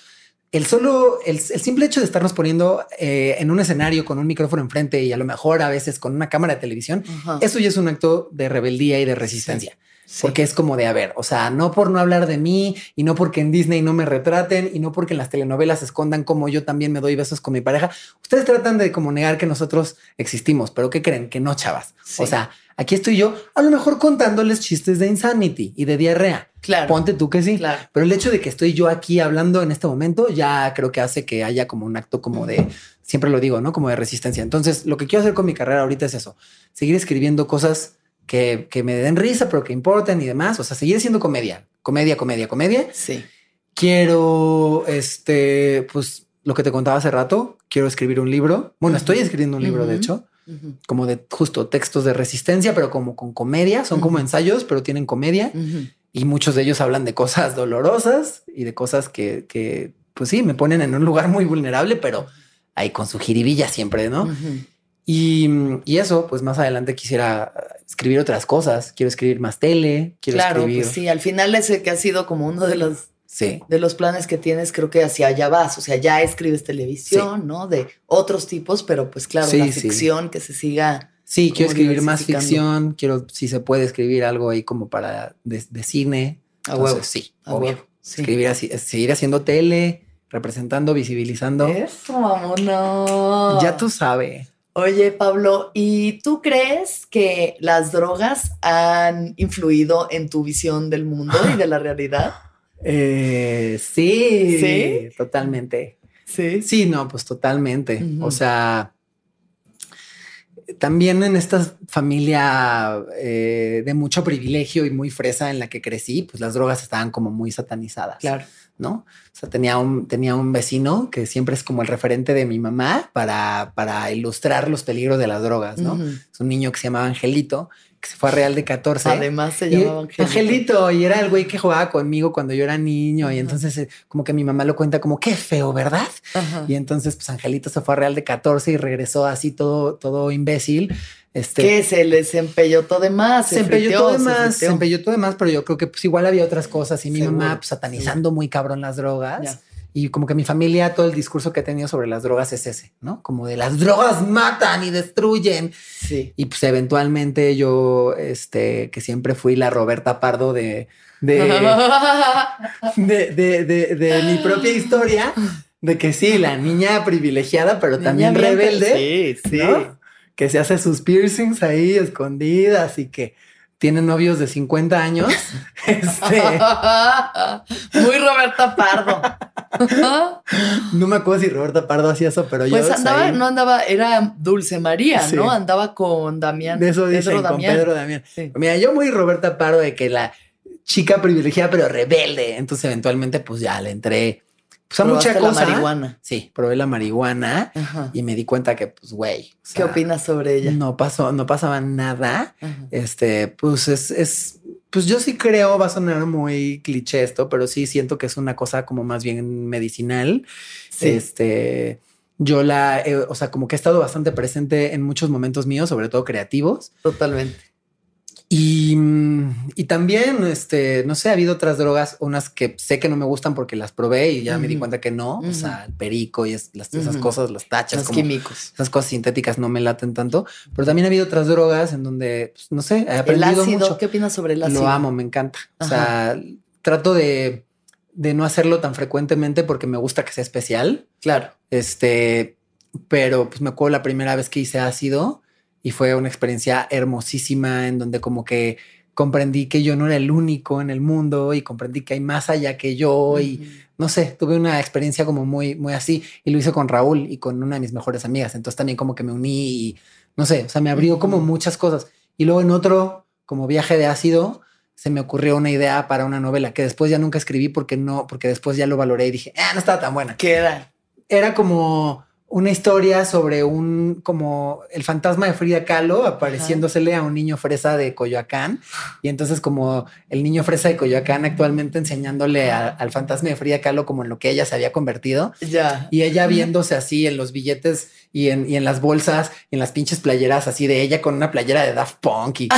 el solo, el, el simple hecho de estarnos poniendo eh, en un escenario con un micrófono enfrente y a lo mejor a veces con una cámara de televisión, Ajá. eso ya es un acto de rebeldía y de resistencia. Sí. Porque es como de, a ver, o sea, no por no hablar de mí y no porque en Disney no me retraten y no porque en las telenovelas escondan como yo también me doy besos con mi pareja. Ustedes tratan de como negar que nosotros existimos, pero ¿qué creen? Que no, chavas. Sí. O sea, aquí estoy yo a lo mejor contándoles chistes de insanity y de diarrea. Claro. Ponte tú que sí. Claro. Pero el hecho de que estoy yo aquí hablando en este momento ya creo que hace que haya como un acto como de, siempre lo digo, ¿no? Como de resistencia. Entonces, lo que quiero hacer con mi carrera ahorita es eso, seguir escribiendo cosas que, que me den risa, pero que importen y demás. O sea, seguir haciendo comedia, comedia, comedia, comedia. Sí. Quiero, este, pues lo que te contaba hace rato, quiero escribir un libro. Bueno, estoy escribiendo un libro, de hecho, como de justo textos de resistencia, pero como con comedia. Son como ensayos, pero tienen comedia y muchos de ellos hablan de cosas (laughs) dolorosas y de cosas que, que, pues sí, me ponen en un lugar muy vulnerable, pero ahí con su jiribilla siempre, ¿no? Y, y eso, pues más adelante quisiera escribir otras cosas. Quiero escribir más tele, quiero Claro, escribir. pues sí, al final ese que ha sido como uno de los sí. de los planes que tienes, creo que hacia allá vas. O sea, ya escribes televisión, ¿no? De otros tipos, pero pues claro, Sí, la ficción que se siga. Sí, quiero escribir más ficción. Quiero, si se puede, escribir algo ahí como para de, de cine. A Entonces, huevo. Sí, A obvio. huevo. Sí. Escribir así, seguir haciendo tele, representando, visibilizando. Eso, vámonos. Ya tú sabes. Oye, Pablo, ¿y tú crees que las drogas han influido en tu visión del mundo y de la realidad? (laughs) Eh, sí, ¿Sí? totalmente. Sí. Sí, no, pues totalmente. O sea, también en esta familia eh, de mucho privilegio y muy fresa en la que crecí, pues las drogas estaban como muy satanizadas. Claro. ¿No? O sea, tenía un, tenía un vecino que siempre es como el referente de mi mamá para, para ilustrar los peligros de las drogas, ¿no? Es un niño que se llamaba Angelito, que se fue a Real de 14. Además se llamaba Angelito. Angelito, y era el güey que jugaba conmigo cuando yo era niño. Y entonces, eh, como que mi mamá lo cuenta como qué feo, ¿verdad? Ajá. Y entonces, pues Angelito se fue a Real de 14 y regresó así todo, todo imbécil. Este, Que se les empellotó de más. se empellotó de friteó, más, se friteó. empellotó de más, pero yo creo que pues igual había otras cosas y mi Seguro, mamá pues, satanizando muy cabrón las drogas. Ya. Y como que mi familia, todo el discurso que ha tenido sobre las drogas es ese, ¿no? Como de las drogas matan y destruyen. Sí. Y pues eventualmente yo, este, que siempre fui la Roberta Pardo de, de, (laughs) de, de, de- de mi propia historia, de que sí, la niña privilegiada, pero también Niña rebelde. Sí, sí. ¿no? Que se hace sus piercings ahí escondidas y que tiene novios de 50 años. (laughs) Este, (laughs) Muy Roberta Pardo. (laughs) no me acuerdo si Roberta Pardo hacía eso, pero yo. Pues andaba, ahí- no andaba, era Dulce María, Sí. ¿no? Andaba con Damián. De eso dicen Pedro con Damián. Pedro Damián. Sí. Mira, yo muy Roberta Pardo de que la chica privilegiada pero rebelde. Entonces eventualmente pues ya le entré pues, a mucha Probaste la cosa. marihuana. Sí, probé la marihuana Ajá. y me di cuenta que pues güey. o ¿Qué sea, opinas sobre ella? No pasó, no pasaba nada. Ajá. Este, pues es, es, pues yo sí creo, va a sonar muy cliché esto, pero sí siento que es una cosa como más bien medicinal. Sí. Este, yo la, eh, o sea, como que he estado bastante presente en muchos momentos míos, sobre todo creativos. Totalmente. Y, mm, y también, este, no sé, ha habido otras drogas, unas que sé que no me gustan porque las probé y ya me di cuenta que no. O sea, el perico y es- las, esas cosas, las tachas, Los como químicos. esas cosas sintéticas no me laten tanto. Pero también ha habido otras drogas en donde, pues, no sé, he El aprendido ácido, mucho. ¿qué opinas sobre el ácido? Lo amo, me encanta. O sea, trato de, de no hacerlo tan frecuentemente porque me gusta que sea especial. Claro. Este, pero pues me acuerdo la primera vez que hice ácido y fue una experiencia hermosísima en donde como que comprendí que yo no era el único en el mundo y comprendí que hay más allá que yo y Ujú. no sé, tuve una experiencia como muy, muy así y lo hice con Raúl y con una de mis mejores amigas. Entonces también como que me uní y no sé, o sea, me abrió como Ujú. muchas cosas. Y luego en otro, como viaje de ácido, se me ocurrió una idea para una novela que después ya nunca escribí porque no, porque después ya lo valoré y dije, ah, no estaba tan buena. ¿Qué era? Era como una historia sobre un, como el fantasma de Frida Kahlo apareciéndosele a un niño fresa de Coyoacán. Y entonces como el niño fresa de Coyoacán actualmente enseñándole a- al fantasma de Frida Kahlo como en lo que ella se había convertido. Ya. Y ella viéndose así en los billetes y en, y en las bolsas y en las pinches playeras así de ella con una playera de Daft Punk y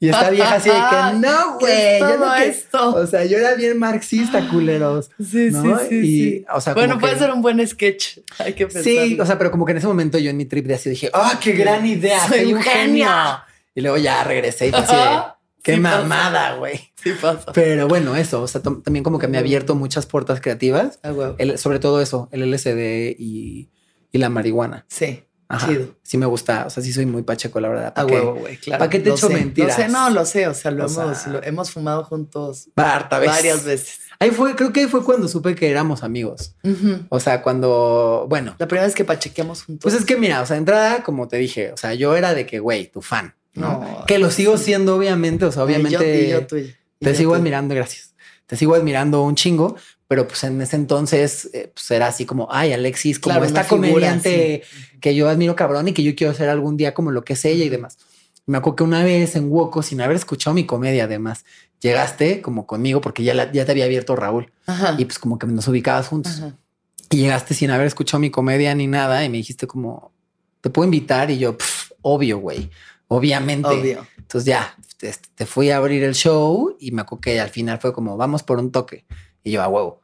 Y esta vieja así de que (laughs) no, ¿Qué güey. yo no todo que-". esto? O sea, yo era bien marxista, culeros. (gasps) Sí, ¿no? sí, sí, Y, sí. o sea, bueno, puede que- ser un buen sketch. (laughs) Hay que pensar. Sí, o sea, pero como que en ese momento yo en mi trip de así dije, ¡ah, qué gran idea! Soy Soy, un genio. Y luego ya regresé y así de, qué Sí mamada, güey. Sí pasa. Pero bueno, eso, o sea, tam- también como que me ha abierto muchas puertas creativas. Ah. El- sobre todo eso, el LSD y, y la marihuana. Sí. Ajá. Chido. Sí me gusta, o sea, sí soy muy pacheco, la verdad. A ¿pa' qué? huevo, güey, claro. ¿Pa' qué te Lo echo sé, mentiras? Lo sé, no, lo sé. O sea, lo, O hemos, sea- lo hemos fumado juntos varias veces. Ahí fue, creo que ahí fue cuando supe que éramos amigos. O sea, cuando, bueno, La primera vez que pachequeamos juntos. pues es que mira, o sea, entrada, como te dije, o sea, yo era de que, güey, tu fan, ¿no? No, que lo sigo siendo, obviamente, o sea, yo- obviamente. y yo. Y Te sigo admirando, gracias. Te sigo admirando un chingo, pero pues en ese entonces eh, pues era así como, ay, Alexis, como Claro, esta figura, comediante que yo admiro cabrón y que yo quiero ser algún día como lo que es ella y demás. Me acuerdo que una vez en Woco, sin haber escuchado mi comedia, además, llegaste como conmigo porque ya, la- ya te había abierto Raúl Ajá. y pues como que nos ubicabas juntos. Ajá. Y llegaste sin haber escuchado mi comedia ni nada y me dijiste como, te puedo invitar y yo, "Pf, obvio, güey, obviamente. Obvio. Entonces ya te, te fui a abrir el show y me acuerdo que al final fue como vamos por un toque y yo a huevo.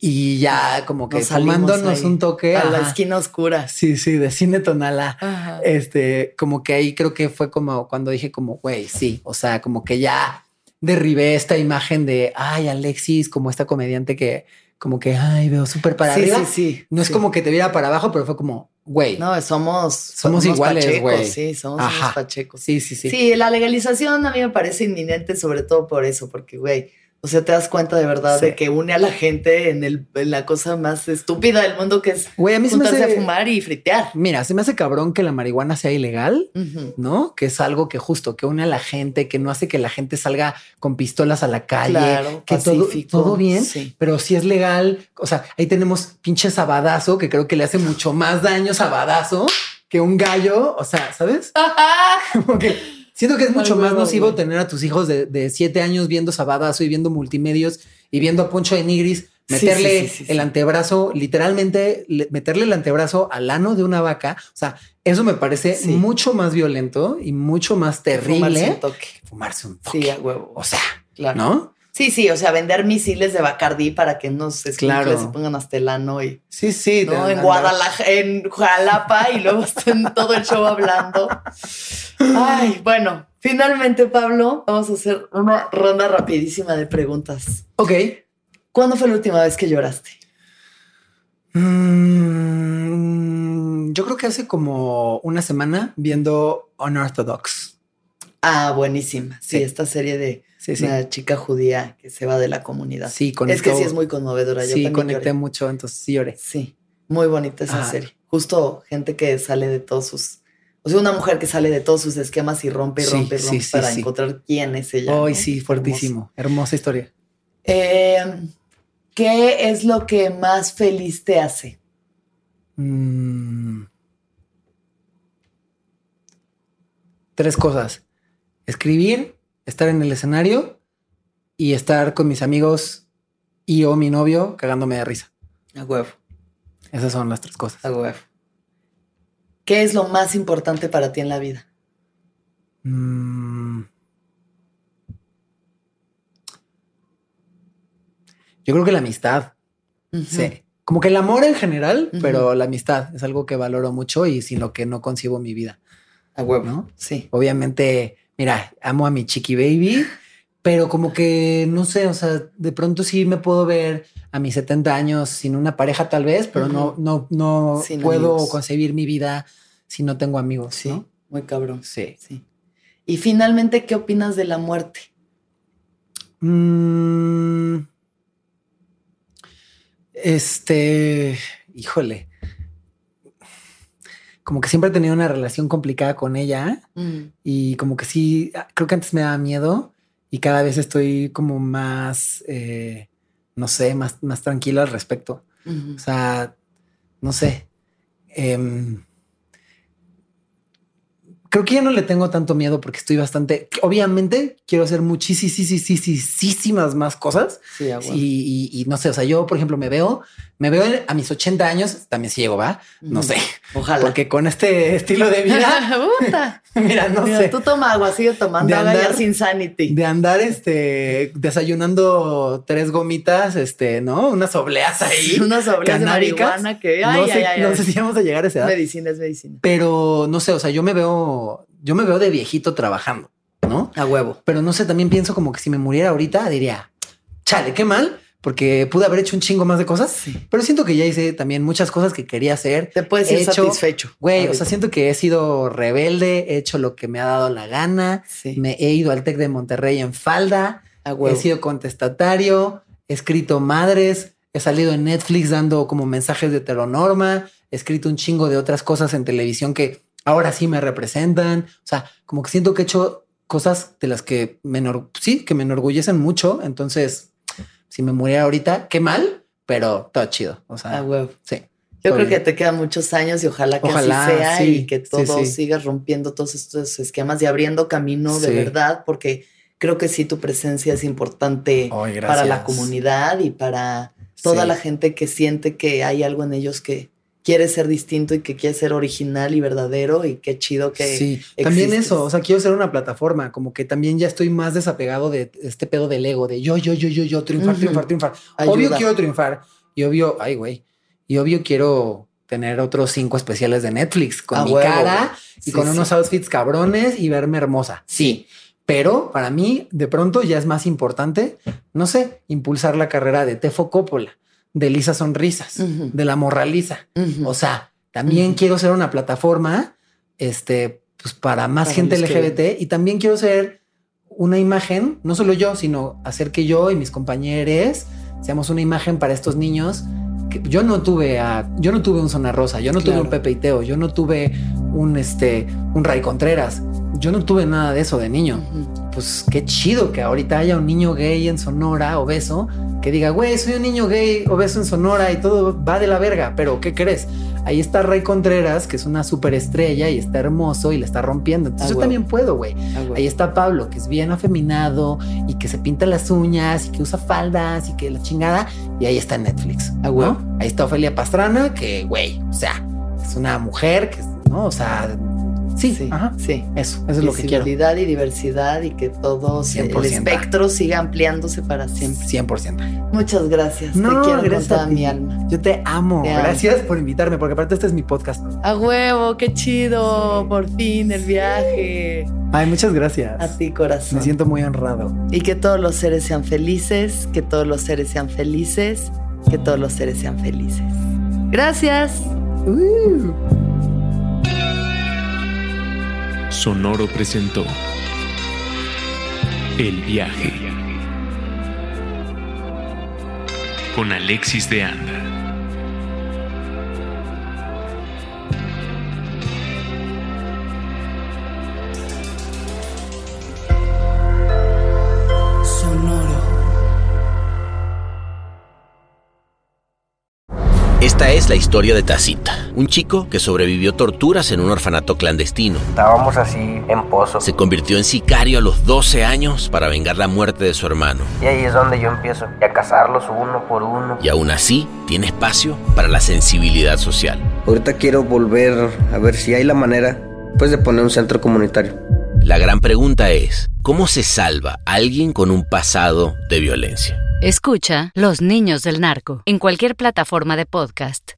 Y ya como que tomándonos un toque A la esquina oscura. Sí, sí, de cine tonala. Ajá. Este, como que ahí creo que fue como cuando dije como, güey, sí, o sea, como que ya derribé esta imagen de, ay, Alexis, como esta comediante que como que, ay, veo súper para sí, arriba. sí, sí. No es como que te viera para abajo, pero fue como, güey. No, somos, Somos iguales, güey. Sí, somos unos pachecos. Sí, sí, sí. Sí. la legalización a mí me parece inminente, sobre todo por eso, porque, güey, o sea, te das cuenta de verdad Sí. de que une a la gente en, el, en la cosa más estúpida del mundo que es Güey, a mí se me juntarse hace, a fumar y fritear. mira, se me hace cabrón que la marihuana sea ilegal. ¿no? Que es algo que justo, que une a la gente, que no hace que la gente salga con pistolas a la calle, Claro, que todo, todo bien, sí. pero si es legal, o sea, ahí tenemos pinche sabadazo, que creo que le hace mucho más daño sabadazo que un gallo, o sea, ¿sabes? (laughs) Como que siento que es mucho Ay, más nocivo tener a tus hijos de, de siete años viendo sabadazo y viendo multimedios y viendo a Poncho de Nigris. Meterle sí, sí, sí, el antebrazo, literalmente le- meterle el antebrazo al ano de una vaca. O sea, eso me parece mucho más violento y mucho más Fumarse terrible un toque. que fumarse un toque. Sí, a huevo. O sea, claro. ¿no? Sí, sí, o sea, vender misiles de Bacardí para que unos escuincles Claro. se pongan hasta el ano y Sí, sí. ¿no? en Guadalajara, en Jalapa y luego estén todo el show hablando. (laughs) Ay, bueno, finalmente, Pablo, vamos a hacer una ronda rapidísima de preguntas. Ok. ¿Cuándo fue la última vez que lloraste? Mm, yo creo que hace como una semana viendo Unorthodox. Ah, buenísima. Sí, Sí. esta serie de Sí, sí. una chica judía que se va de la comunidad. Sí, es conectó. que sí es muy conmovedora. Yo Sí, conecté lloré. mucho, entonces sí lloré. Sí, muy bonita esa serie. Justo gente que sale de todos sus. O sea, una mujer que sale de todos sus esquemas y rompe Sí, rompe rompe sí, para sí. encontrar quién es ella. Hoy ¿no? sí, fuertísimo. Hermosa historia. Eh, ¿Qué es lo que más feliz te hace? Mm. Tres cosas. Escribir, estar en el escenario y estar con mis amigos y o mi novio cagándome de risa. A huevo, Esas son las tres cosas. a huevo. ¿Qué es lo más importante para ti en la vida? Mm. Yo creo que la amistad. Sí. Como que el amor en general, pero la amistad es algo que valoro mucho y sin lo que no concibo mi vida. A huevo, ¿no? Sí. Obviamente, mira, amo a mi chiqui baby, pero como que no sé, o sea, de pronto sí me puedo ver a mis 70 años sin una pareja tal vez, pero no, no, no Sin puedo amigos. concebir mi vida si no tengo amigos. Sí, ¿no? muy cabrón. Sí. Sí. Y finalmente, ¿qué opinas de la muerte? Mm, este, híjole. Como que siempre he tenido una relación complicada con ella Mm, y como que sí, creo que antes me daba miedo y cada vez estoy como más, eh, no sé, más, más tranquilo al respecto. O sea, no sé. em, creo que ya no le tengo tanto miedo porque estoy bastante. Obviamente quiero hacer muchísimas más cosas. Sí, y- y no sé, o sea, yo, por ejemplo, me veo, me veo a mis 80 años, también si llego, va, no sé, Ojalá. porque con este estilo de vida, (laughs) (laughs) mira, no Mira, sé, tú toma agua, sigue tomando De agua ya andar- sin sanity. de andar este desayunando tres gomitas, este, ¿no? Unas obleas ahí. Unas obleas de marihuana que- no, ay, sé, ay, ay, no ay. sé si vamos a llegar a esa edad. Medicina es medicina. Pero no sé, o sea, yo me veo, yo me veo de viejito trabajando, ¿no? A huevo. Pero no sé, también pienso como que si me muriera ahorita diría, chale, qué mal, porque pude haber hecho un chingo más de cosas, Sí. pero siento que ya hice también muchas cosas que quería hacer. Te puedes ir hecho- satisfecho. Güey, o sea, siento que he sido rebelde, he hecho lo que me ha dado la gana, Sí. me he ido al TEC de Monterrey en falda, he sido contestatario, he escrito madres, he salido en Netflix dando como mensajes de heteronorma, he escrito un chingo de otras cosas en televisión que ahora sí me representan. O sea, como que siento que he hecho cosas de las que me, sí, que me enorgullecen mucho. Entonces, si me muriera ahorita, qué mal, pero todo chido. O sea, A huevo. sí. Yo creo que te quedan muchos años y ojalá que Ojalá, así sea sí, y que todo sí. sigas rompiendo todos estos esquemas y abriendo camino de verdad, porque creo que sí tu presencia es importante Ay, para la comunidad y para toda la gente que siente que hay algo en ellos que quiere ser distinto y que quiere ser original y verdadero y qué chido que Sí, también eso, o sea, quiero ser una plataforma, como que también ya estoy más desapegado de este pedo del ego, de yo, yo, yo, yo, yo, triunfar, triunfar, triunfar. Ayuda. Obvio quiero triunfar y obvio, ay, güey, y obvio quiero tener otros cinco especiales de Netflix con mi huevo, cara y con sí. unos outfits cabrones y verme hermosa. Sí, pero para mí de pronto ya es más importante, no sé, impulsar la carrera de Tefo Coppola, de Lisa Sonrisas, de la Morraliza. O sea, también quiero ser una plataforma, este, pues para más Para gente que- LGBT y también quiero ser una imagen, no solo yo, sino hacer que yo y mis compañeros seamos una imagen para estos niños. Que yo no tuve a, yo no tuve un Zona Rosa, yo no tuve un Pepe y Teo, yo no tuve un este, un Ray Contreras, yo no tuve nada de eso de niño. Pues qué chido que ahorita haya un niño gay en Sonora, obeso, que diga, güey, soy un niño gay obeso en Sonora y todo va de la verga, pero ¿qué crees? Ahí está Ray Contreras, que es una superestrella y está hermoso y le está rompiendo. Entonces Ah, yo también puedo, güey. A huevo. Ahí está Pablo, que es bien afeminado y que se pinta las uñas y que usa faldas y que la chingada. Y ahí está Netflix. Ah. ¿no? Ahí está Ofelia Pastrana, que, güey, o sea, es una mujer que, ¿no? O sea, sí, Sí, ajá. sí. Eso, eso es lo que quiero. Y diversidad y que todo se- el 100%. espectro siga ampliándose para siempre. 100%. Muchas gracias. No, te quiero gracias toda mi alma. Yo te amo. Te amo. Gracias por invitarme, porque aparte este es mi podcast. A huevo, qué chido. Por fin el viaje. Ay, muchas gracias. A ti, corazón. Me siento muy honrado. Y que todos los seres sean felices, que todos los seres sean felices, que todos los seres sean felices. Gracias. Uh. Sonoro presentó El viaje con Alexis de Anda. Es la historia de Tacita, un chico que sobrevivió torturas en un orfanato clandestino. Estábamos así en pozo. Se convirtió en sicario a los 12 años para vengar la muerte de su hermano. Y ahí es donde yo empiezo y a cazarlos uno por uno. Y aún así, tiene espacio para la sensibilidad social. Ahorita quiero volver a ver si hay la manera, pues, de poner un centro comunitario. La gran pregunta es, ¿cómo se salva a alguien con un pasado de violencia? Escucha Los Niños del Narco en cualquier plataforma de podcast.